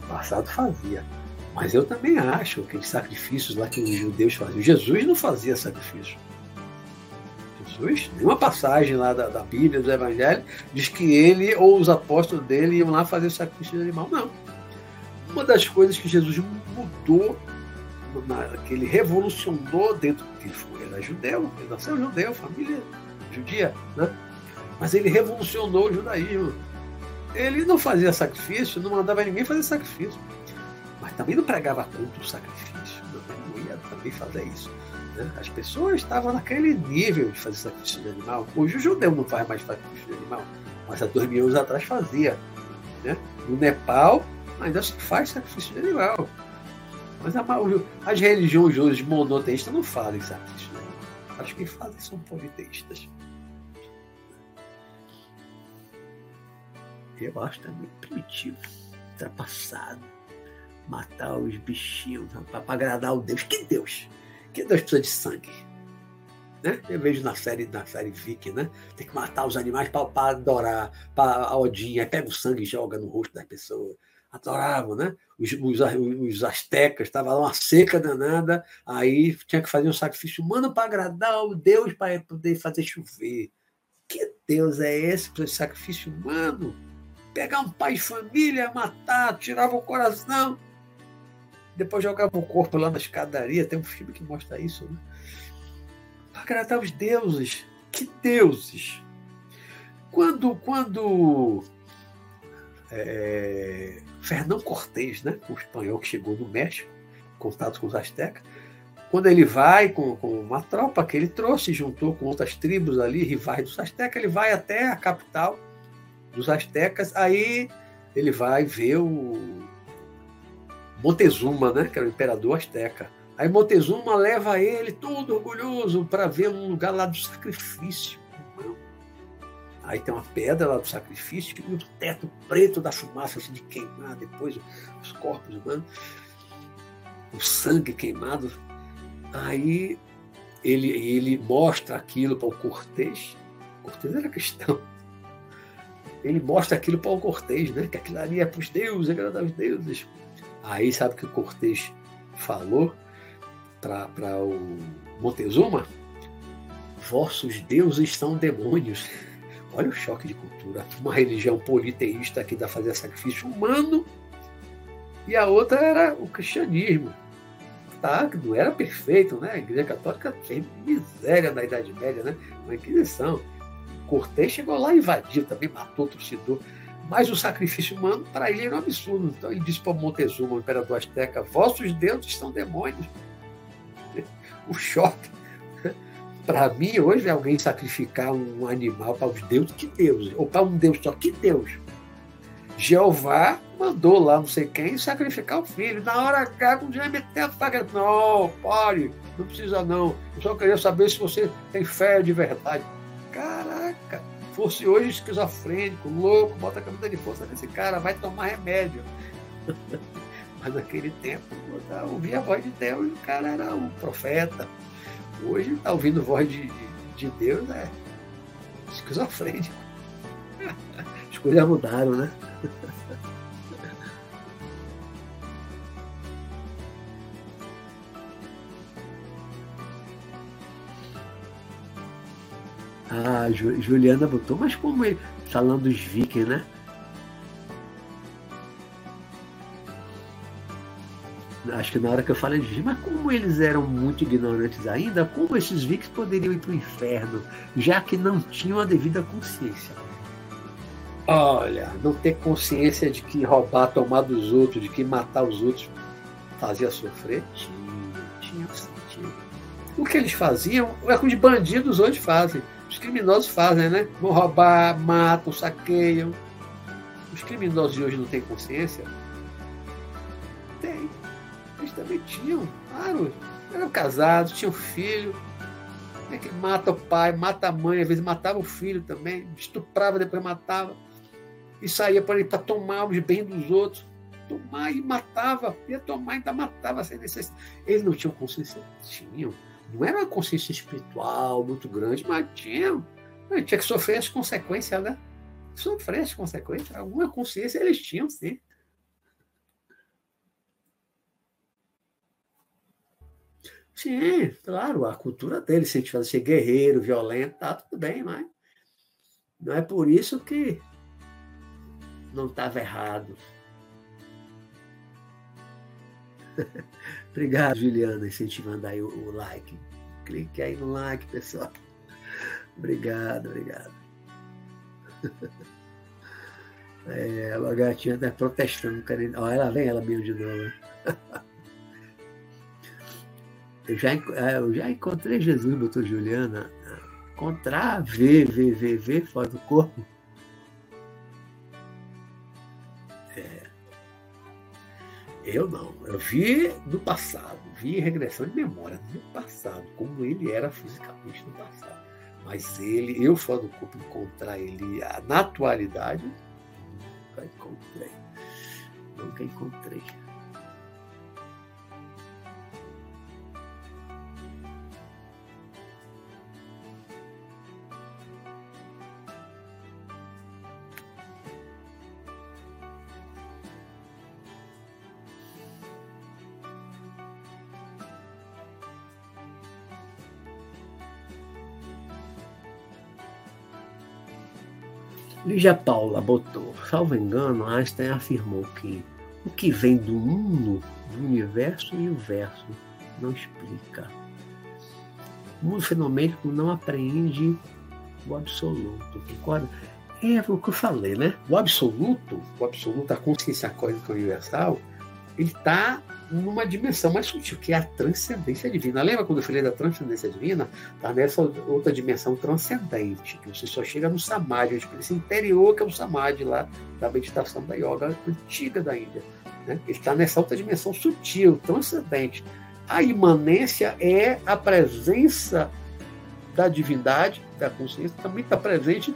No passado fazia. Mas eu também acho que os sacrifícios lá que os judeus faziam. Jesus não fazia sacrifício. Jesus, nenhuma passagem lá da, da Bíblia, do Evangelho, diz que ele ou os apóstolos dele iam lá fazer o sacrifício de animal. Não. Uma das coisas que Jesus mudou, que ele revolucionou dentro, que ele foi, era judeu, ele nasceu judeu, família judia, né? mas ele revolucionou o judaísmo. Ele não fazia sacrifício, não mandava ninguém fazer sacrifício, mas também não pregava contra o sacrifício, não, não ia também fazer isso. Né? As pessoas estavam naquele nível de fazer sacrifício de animal. Hoje o judeu não faz mais sacrifício de animal, mas há dois mil anos atrás fazia. Né? No Nepal ainda se faz sacrifício de animal. Mas a, as religiões hoje monoteístas não fazem sacrifício de animal. Acho que fazem são politeístas. Eu acho também primitivo, ultrapassado. Matar os bichinhos para agradar o Deus. Que Deus? Que Deus precisa de sangue? Né? Eu vejo na série, na série Viking, né? Tem que matar os animais para adorar, para Odin, aí pega o sangue e joga no rosto da pessoa. Adoravam, né? Os, os, os astecas, estava lá uma seca danada, aí tinha que fazer um sacrifício humano para agradar o Deus para poder fazer chover. Que Deus é esse para sacrifício humano? Pegar um pai de família, matar, tirava o coração depois jogava o corpo lá na escadaria, tem um filme que mostra isso, né? Agradar os deuses. Que deuses? Quando, quando é, Fernão Cortés, né, o espanhol que chegou no México, contato com os astecas, quando ele vai com, com, uma tropa que ele trouxe, juntou com outras tribos ali, rivais dos astecas, ele vai até a capital dos astecas, aí ele vai ver o Montezuma, né, que era o imperador asteca. Aí Montezuma leva ele todo orgulhoso para ver um lugar lá do sacrifício. Aí tem uma pedra lá do sacrifício e o teto preto da fumaça assim, de queimar depois os corpos humanos, o sangue queimado. Aí ele, ele mostra aquilo para o Cortês. Cortês era cristão. Ele mostra aquilo para o Cortês, né? Que aquilo ali é para os deuses, é agradar os deuses. Aí sabe o que o Cortês falou para o Montezuma? Vossos deuses são demônios. Olha o choque de cultura. Uma religião politeísta que dá fazer sacrifício humano e a outra era o cristianismo. Tá, não era perfeito, né? A Igreja Católica tem miséria na Idade Média, né? Uma Inquisição. Cortês chegou lá e invadiu, também matou o torcedor. Mas o sacrifício humano, para ele, era um absurdo. Então ele disse para Montezuma, o imperador azteca: Vossos deuses são demônios. O choque para mim, hoje, é alguém sacrificar um animal para os deuses, que Deus? Ou para um Deus só, que Deus? Jeová mandou lá não sei quem sacrificar o filho. Na hora H, quando já meteu a faca, não, pare, não precisa não. Eu só queria saber se você tem fé de verdade. Caraca, fosse hoje esquizofrênico, louco, bota a camisa de força nesse cara, vai tomar remédio. Mas naquele tempo, eu ouvia a voz de Deus o cara era um profeta. Hoje está ouvindo voz de, de, de Deus, é esquizofrênico. As coisas mudaram, né? Ah, Juliana botou, mas como ele, falando dos vikings, né? acho que na hora que eu falei, de mas como eles eram muito ignorantes ainda, como esses vikings poderiam ir para o inferno, já que não tinham a devida consciência? Olha, não ter consciência de que roubar, tomar dos outros, de que matar os outros fazia sofrer? Tinha, tinha, tinha. O que eles faziam é o que os bandidos hoje fazem. Os criminosos fazem, né? Vão roubar, matam, saqueiam. Os criminosos de hoje não têm consciência? Tem eles também tinham, claro, eram casados, tinham filho, né, que mata o pai, mata a mãe, às vezes matava o filho também, estuprava, depois matava, e saía para tomar os bens dos outros, tomar e matava, ia tomar e ainda matava sem necessidade. Eles não tinham consciência? Tinham. Não era uma consciência espiritual muito grande, mas tinham. Tinha que sofrer as consequências, né? Sofrer as consequências. Alguma consciência eles tinham, sim. Sim, claro, a cultura dele, se a gente ser guerreiro, violento, tá tudo bem, mas não é por isso que não estava errado. Obrigado, Juliana, incentivando aí o, o, like. Clique aí no like, pessoal. Obrigado, obrigado. É, a gatinha está protestando, querendo. Olha, ela vem ela mesmo de novo. Eu já, é, eu já encontrei Jesus, doutor Juliana. Encontrar, ver, ver, ver, ver fora do corpo. Eu não. Eu vi no passado, vi regressão de memória no passado, como ele era fisicamente no passado. Mas ele, eu fora do corpo, encontrar ele na atualidade, nunca encontrei. Nunca encontrei. Lígia Paula botou, salvo engano, Einstein afirmou que o que vem do mundo, do universo e o verso não explica. O mundo fenomênico não apreende o absoluto, concorda? É o que eu falei, né? O absoluto, o absoluto, a consciência cósmica universal, ele está numa dimensão mais sutil, que é a transcendência divina. Lembra quando eu falei da transcendência divina? Está nessa outra dimensão transcendente, que você só chega no samadhi, esse interior que é o samadhi lá da meditação da yoga antiga da Índia. Né? Ele está nessa outra dimensão sutil, transcendente. A imanência é a presença da divindade, da consciência, também está presente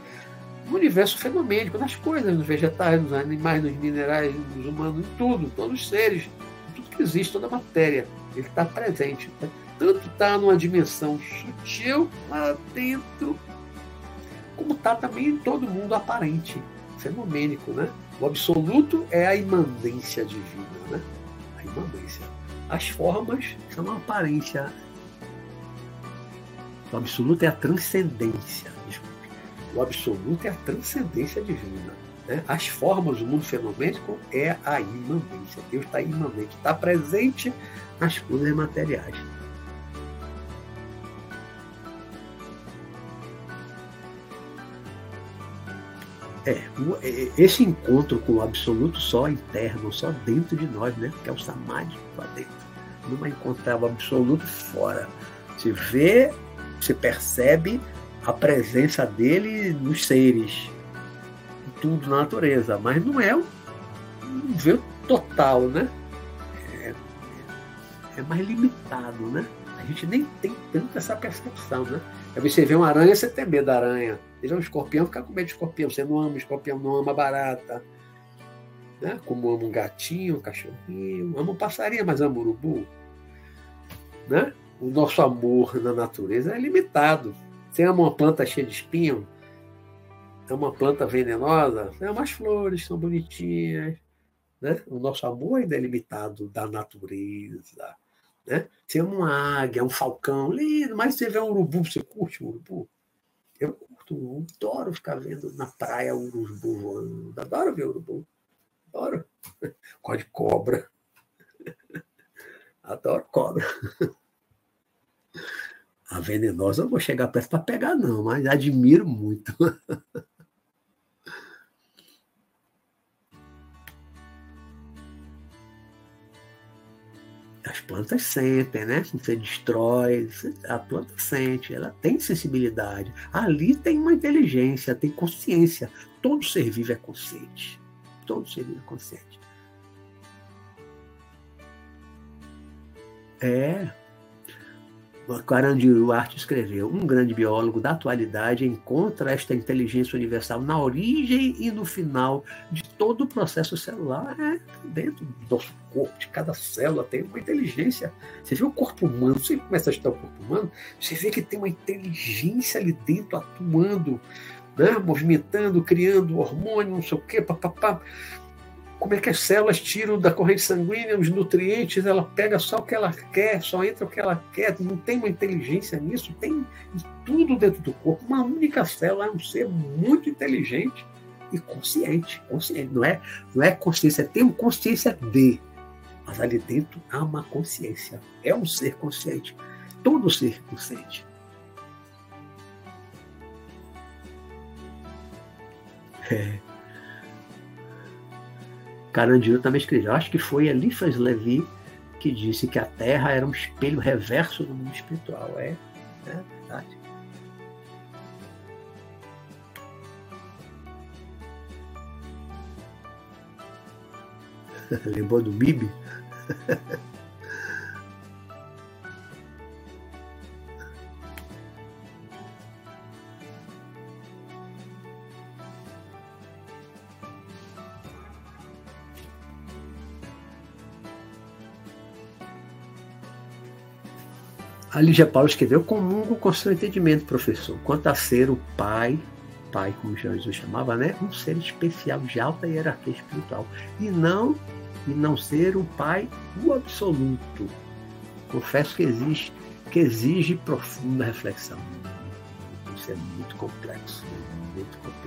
no universo fenomênico, nas coisas, nos vegetais, nos animais, nos minerais, nos humanos, em tudo, todos os seres, tudo que existe, toda a matéria, ele está presente. Né? Tanto está numa dimensão sutil lá dentro, como está também em todo mundo aparente, fenomênico, né? O absoluto é a imanência divina, né? A imanência. As formas são a aparência. O absoluto é a transcendência. O absoluto é a transcendência divina. Né? As formas do mundo fenomênico é a imanência. Deus está imanente, está presente nas coisas materiais. É, é, esse encontro com o absoluto só interno, só dentro de nós, né? Que é o samadhi lá dentro. Não vai encontrar o absoluto fora. Você vê, você percebe a presença dele nos seres, em tudo na natureza, mas não é um, ver total, né? É, é, mais limitado, né? A gente nem tem tanto essa percepção, né? Aí você vê uma aranha, você tem medo da aranha. Você vê um escorpião, fica com medo de escorpião. Você não ama escorpião, não ama barata. Né? Como ama um gatinho, um cachorrinho. Ama um passarinho, mas ama um urubu. Né? O nosso amor na natureza é limitado. Você ama uma planta cheia de espinho? É uma planta venenosa? É umas flores, são bonitinhas. Né? O nosso amor ainda é limitado da natureza. Né? Você ama uma águia, um falcão, lindo, mas você vê um urubu, você curte um urubu? Eu curto, adoro ficar vendo na praia um urubu voando. Adoro ver urubu. Adoro. Gosto de cobra. Adoro cobra. A venenosa eu não vou chegar perto para pegar, não, mas admiro muito. As plantas sentem, né? Você destrói, a planta sente, ela tem sensibilidade. Ali tem uma inteligência, tem consciência. Todo ser vivo é consciente. Todo ser vivo é consciente. É, Carandiru Arte escreveu: um grande biólogo da atualidade encontra esta inteligência universal na origem e no final de todo o processo celular. É, dentro do nosso corpo, de cada célula tem uma inteligência. Você vê o corpo humano, você começa a estudar o corpo humano, você vê que tem uma inteligência ali dentro atuando, né? movimentando, criando hormônio, não sei o quê, papapá como é que as células tiram da corrente sanguínea os nutrientes, ela pega só o que ela quer, só entra o que ela quer, não tem uma inteligência nisso, tem tudo dentro do corpo. Uma única célula é um ser muito inteligente e consciente. Consciente, não é, não é consciência, tem uma consciência de, mas ali dentro há uma consciência. É um ser consciente. Todo ser consciente. É. Carandiru também escreveu, acho que foi Eliphas Levi que disse que a Terra era um espelho reverso do mundo espiritual. É, é verdade. Lembrou do Bibi? A Lígia Paulo escreveu: comungo com seu entendimento, professor, quanto a ser o pai, pai, como Jesus chamava, né? Um ser especial de alta hierarquia espiritual. E não, e não ser o pai o absoluto. Confesso que existe, que exige profunda reflexão. Isso é muito complexo, muito complexo.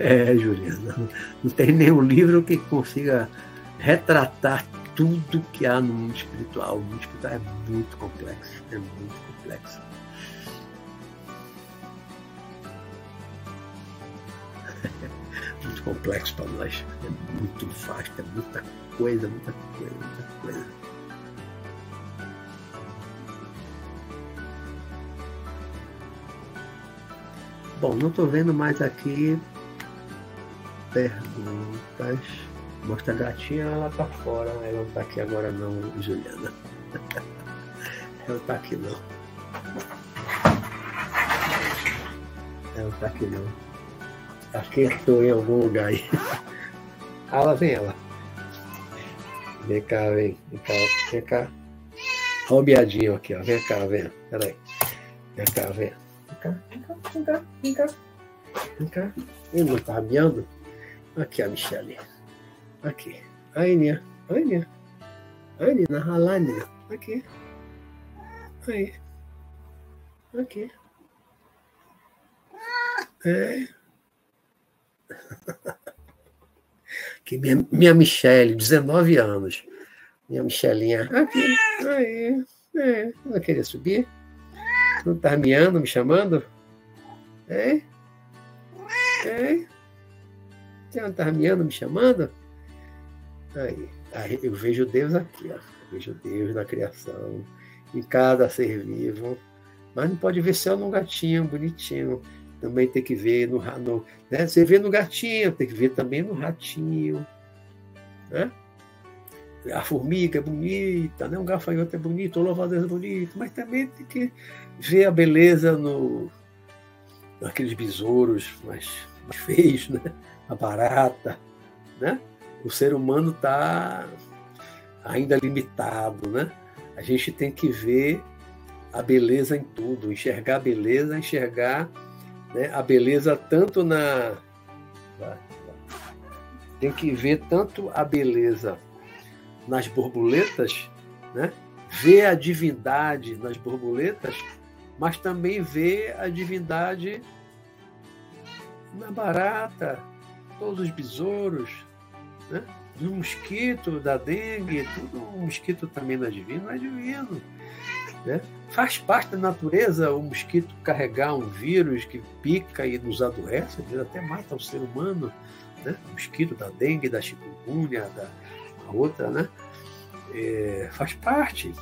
É, Juliana, não tem nenhum livro que consiga retratar tudo que há no mundo espiritual. O mundo espiritual é muito complexo, é muito complexo. muito complexo para nós. É muito vasto, é muita coisa, muita coisa, muita coisa. Bom, não estou vendo mais aqui perguntas. Mostra a gatinha, ela tá fora. Ela não tá aqui agora não, Juliana. ela tá aqui não. Ela tá aqui não. Aqui estou em algum lugar aí. Ah, lá vem ela. Vem cá, vem. Vem cá, vem cá. Olha o aqui, ó. Vem cá, vem. Peraí. Vem cá, vem. Vem cá, vem cá, vem cá, vem cá. Vem cá. Ele não tá miando? Aqui a Michelle. Aqui. Aí, Nia. Aí, Nia. Aí, Nina. Lá, Nina. Aqui. Aí. Aqui. É. Aqui, minha, minha Michelle, 19 anos. Minha Michelinha. Aqui. Aí. É. Não queria subir? Não tá miando, me chamando? É? É? Você não miando, me chamando? Aí, aí eu vejo Deus aqui, ó. Eu vejo Deus na criação, em cada ser vivo. Mas não pode ver só no gatinho bonitinho. Também tem que ver no, no né? Você vê no gatinho, tem que ver também no ratinho. Né? A formiga é bonita, né? um gafanhoto é bonito, o louvado é bonito, mas também tem que ver a beleza no, naqueles besouros mais, mais feios, né? A barata, né? O ser humano está ainda limitado, né? A gente tem que ver a beleza em tudo, enxergar a beleza, enxergar né, a beleza tanto na. Tem que ver tanto a beleza nas borboletas, né? ver a divindade nas borboletas, mas também ver a divindade na barata, todos os besouros, né? do mosquito, da dengue, tudo um mosquito também não é divino, é divino. Né? Faz parte da natureza o mosquito carregar um vírus que pica e nos adoece, até mata o ser humano. Né? O mosquito da dengue, da chikungunya, da outra, né? É, faz parte.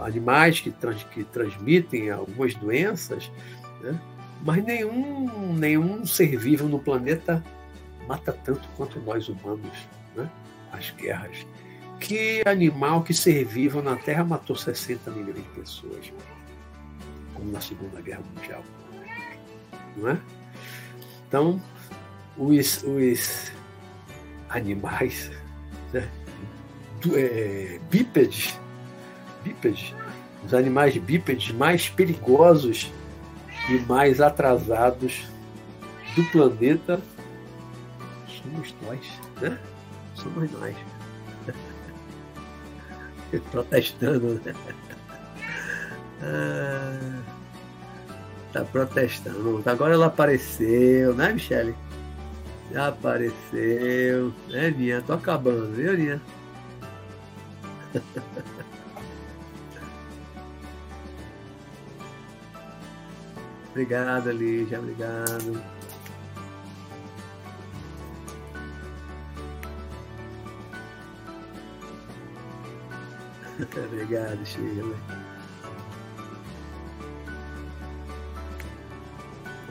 Animais que, trans, que transmitem algumas doenças, né? mas nenhum, nenhum ser vivo no planeta mata tanto quanto nós humanos, né? as guerras. Que animal, que vivo na Terra matou 60 milhões de pessoas, como na Segunda Guerra Mundial. Não é? Então, os, os animais né? é, bípedes, bípedes, os animais bípedes mais perigosos e mais atrasados do planeta somos nós, né? Somos nós. protestando, né? Ah, tá protestando. Agora ela apareceu, né, Michele? Já apareceu. né, Nia? Tô acabando, viu, Nia? obrigado, Lígia. Obrigado. Obrigado, Sheila.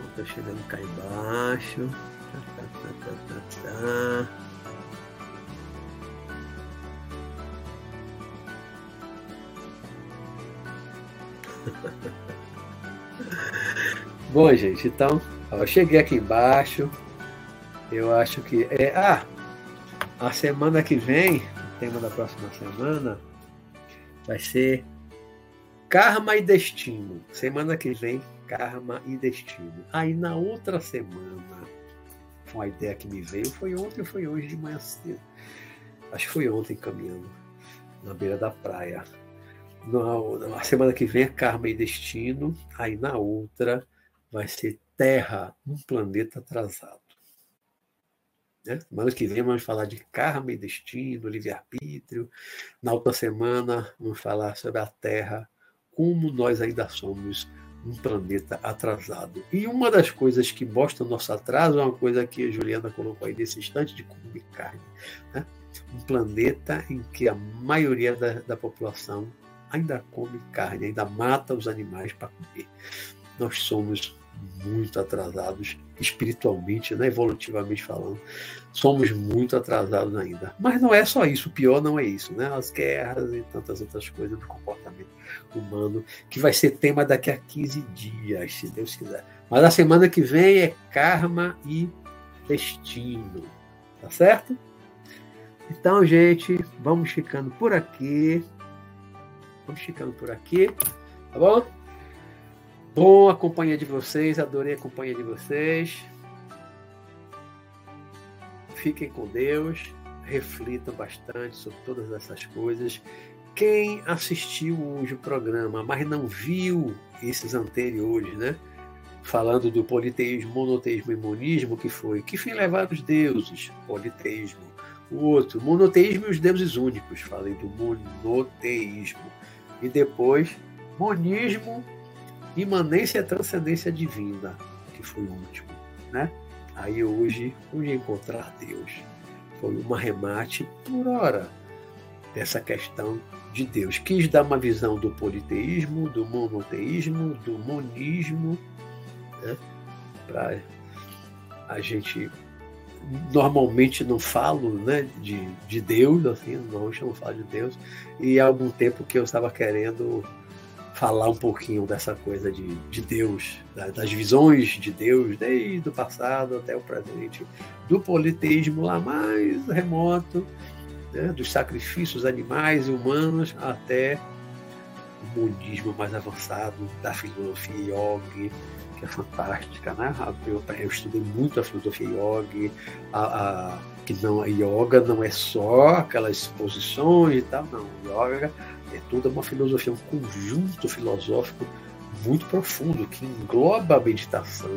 Estou chegando cá embaixo. Tá, tá, tá, tá, tá. Bom, gente, então, eu cheguei aqui embaixo. Eu acho que é. Ah, a semana que vem, o tema da próxima semana, vai ser Karma e Destino. Semana que vem, Karma e Destino. Aí na outra semana, foi uma ideia que me veio, foi ontem foi hoje de manhã cedo. Acho que foi ontem caminhando na beira da praia. Na semana que vem é Karma e Destino. Aí na outra vai ser Terra, um planeta atrasado. Né? Semana que vem vamos falar de karma e destino, livre-arbítrio. Na outra semana vamos falar sobre a Terra, como nós ainda somos um planeta atrasado. E uma das coisas que mostra o nosso atraso é uma coisa que a Juliana colocou aí nesse instante de comer carne. Né? Um planeta em que a maioria da, da população ainda come carne, ainda mata os animais para comer. Nós somos muito atrasados espiritualmente, né, evolutivamente falando. Somos muito atrasados ainda. Mas não é só isso, o pior não é isso, né? As guerras e tantas outras coisas do comportamento humano, que vai ser tema daqui a 15 dias, se Deus quiser. Mas a semana que vem é karma e destino. Tá certo? Então, gente, vamos ficando por aqui. Vamos ficando por aqui. Tá bom? Bom a companhia de vocês, adorei a companhia de vocês. Fiquem com Deus, reflitam bastante sobre todas essas coisas. Quem assistiu hoje o programa, mas não viu esses anteriores, né? Falando do politeísmo, monoteísmo e monismo, que foi que fim levaram os deuses? Politeísmo. O outro, monoteísmo e os deuses únicos. Falei do monoteísmo. E depois, monismo imanência e transcendência divina, que foi o último, né? Aí hoje, onde encontrar Deus? Foi um arremate por hora dessa questão de Deus. Quis dar uma visão do politeísmo, do monoteísmo, do monismo, né? para a gente normalmente não falo né, de, de Deus, assim, normalmente não falo de Deus, e há algum tempo que eu estava querendo falar um pouquinho dessa coisa de, de Deus, das visões de Deus, desde o passado até o presente, do politeísmo lá mais remoto, né, dos sacrifícios animais e humanos, até o budismo mais avançado, da filosofia yogi, que é fantástica, né? Eu, eu estudei muito a filosofia yogi, a, a, que não a yoga não é só aquelas posições e tal, não. Yoga é toda uma filosofia, um conjunto filosófico muito profundo que engloba a meditação,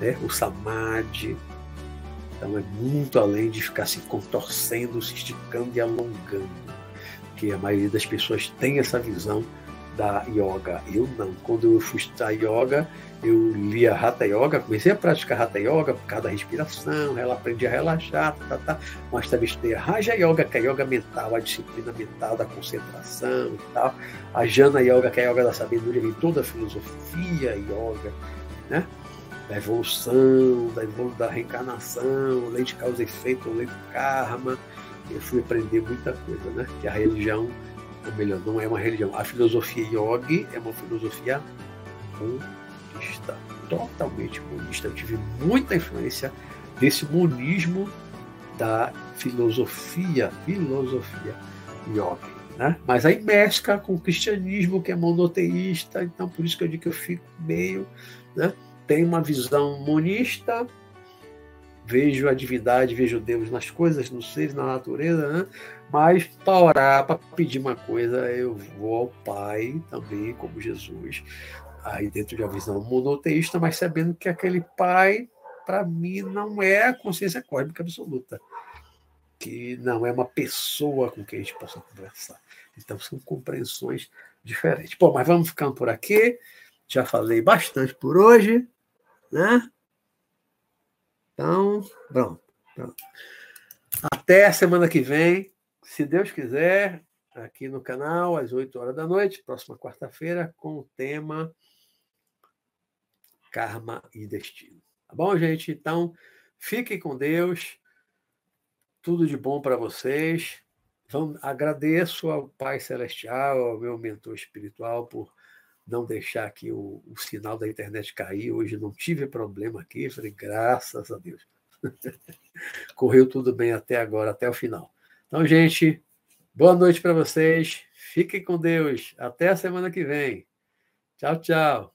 né, o samadhi. Então é muito além de ficar se contorcendo, se esticando e alongando, que a maioria das pessoas tem essa visão da yoga. Eu não. Quando eu fui estudar yoga, eu lia Hatha Yoga, comecei a praticar Hatha Yoga por causa da respiração, ela aprendi a relaxar, tá, tá, tá. mas também estudei a Raja Yoga, que é a yoga mental, a disciplina mental da concentração e tal. A Jana Yoga, que é a yoga da sabedoria, vem toda a filosofia yoga, né? Da evolução, da, evolu da reencarnação, lei de causa e efeito, lei do karma. Eu fui aprender muita coisa, né? Que a religião ou melhor, não é uma religião. A filosofia yogi é uma filosofia monista, totalmente monista. Eu tive muita influência desse monismo da filosofia, filosofia yogi. Né? Mas aí mescla com o cristianismo, que é monoteísta, então por isso que eu digo que eu fico meio. Né? Tem uma visão monista, vejo a divindade, vejo Deus nas coisas, nos seres, na natureza, né? Mas para orar, para pedir uma coisa, eu vou ao Pai também, como Jesus, aí dentro de uma visão monoteísta, mas sabendo que aquele Pai, para mim, não é a consciência cósmica absoluta, que não é uma pessoa com quem a gente possa conversar. Então são compreensões diferentes. Bom, mas vamos ficando por aqui. Já falei bastante por hoje, né? Então, pronto, pronto. Até semana que vem, se Deus quiser, aqui no canal, às 8 horas da noite, próxima quarta-feira, com o tema Karma e Destino. Tá bom, gente? Então, fiquem com Deus. Tudo de bom para vocês. Vamos, agradeço ao Pai Celestial, ao meu mentor espiritual, por não deixar aqui o, o sinal da internet cair. Hoje não tive problema aqui, falei, graças a Deus. Correu tudo bem até agora, até o final. Então, gente, boa noite para vocês. Fiquem com Deus. Até a semana que vem. Tchau, tchau.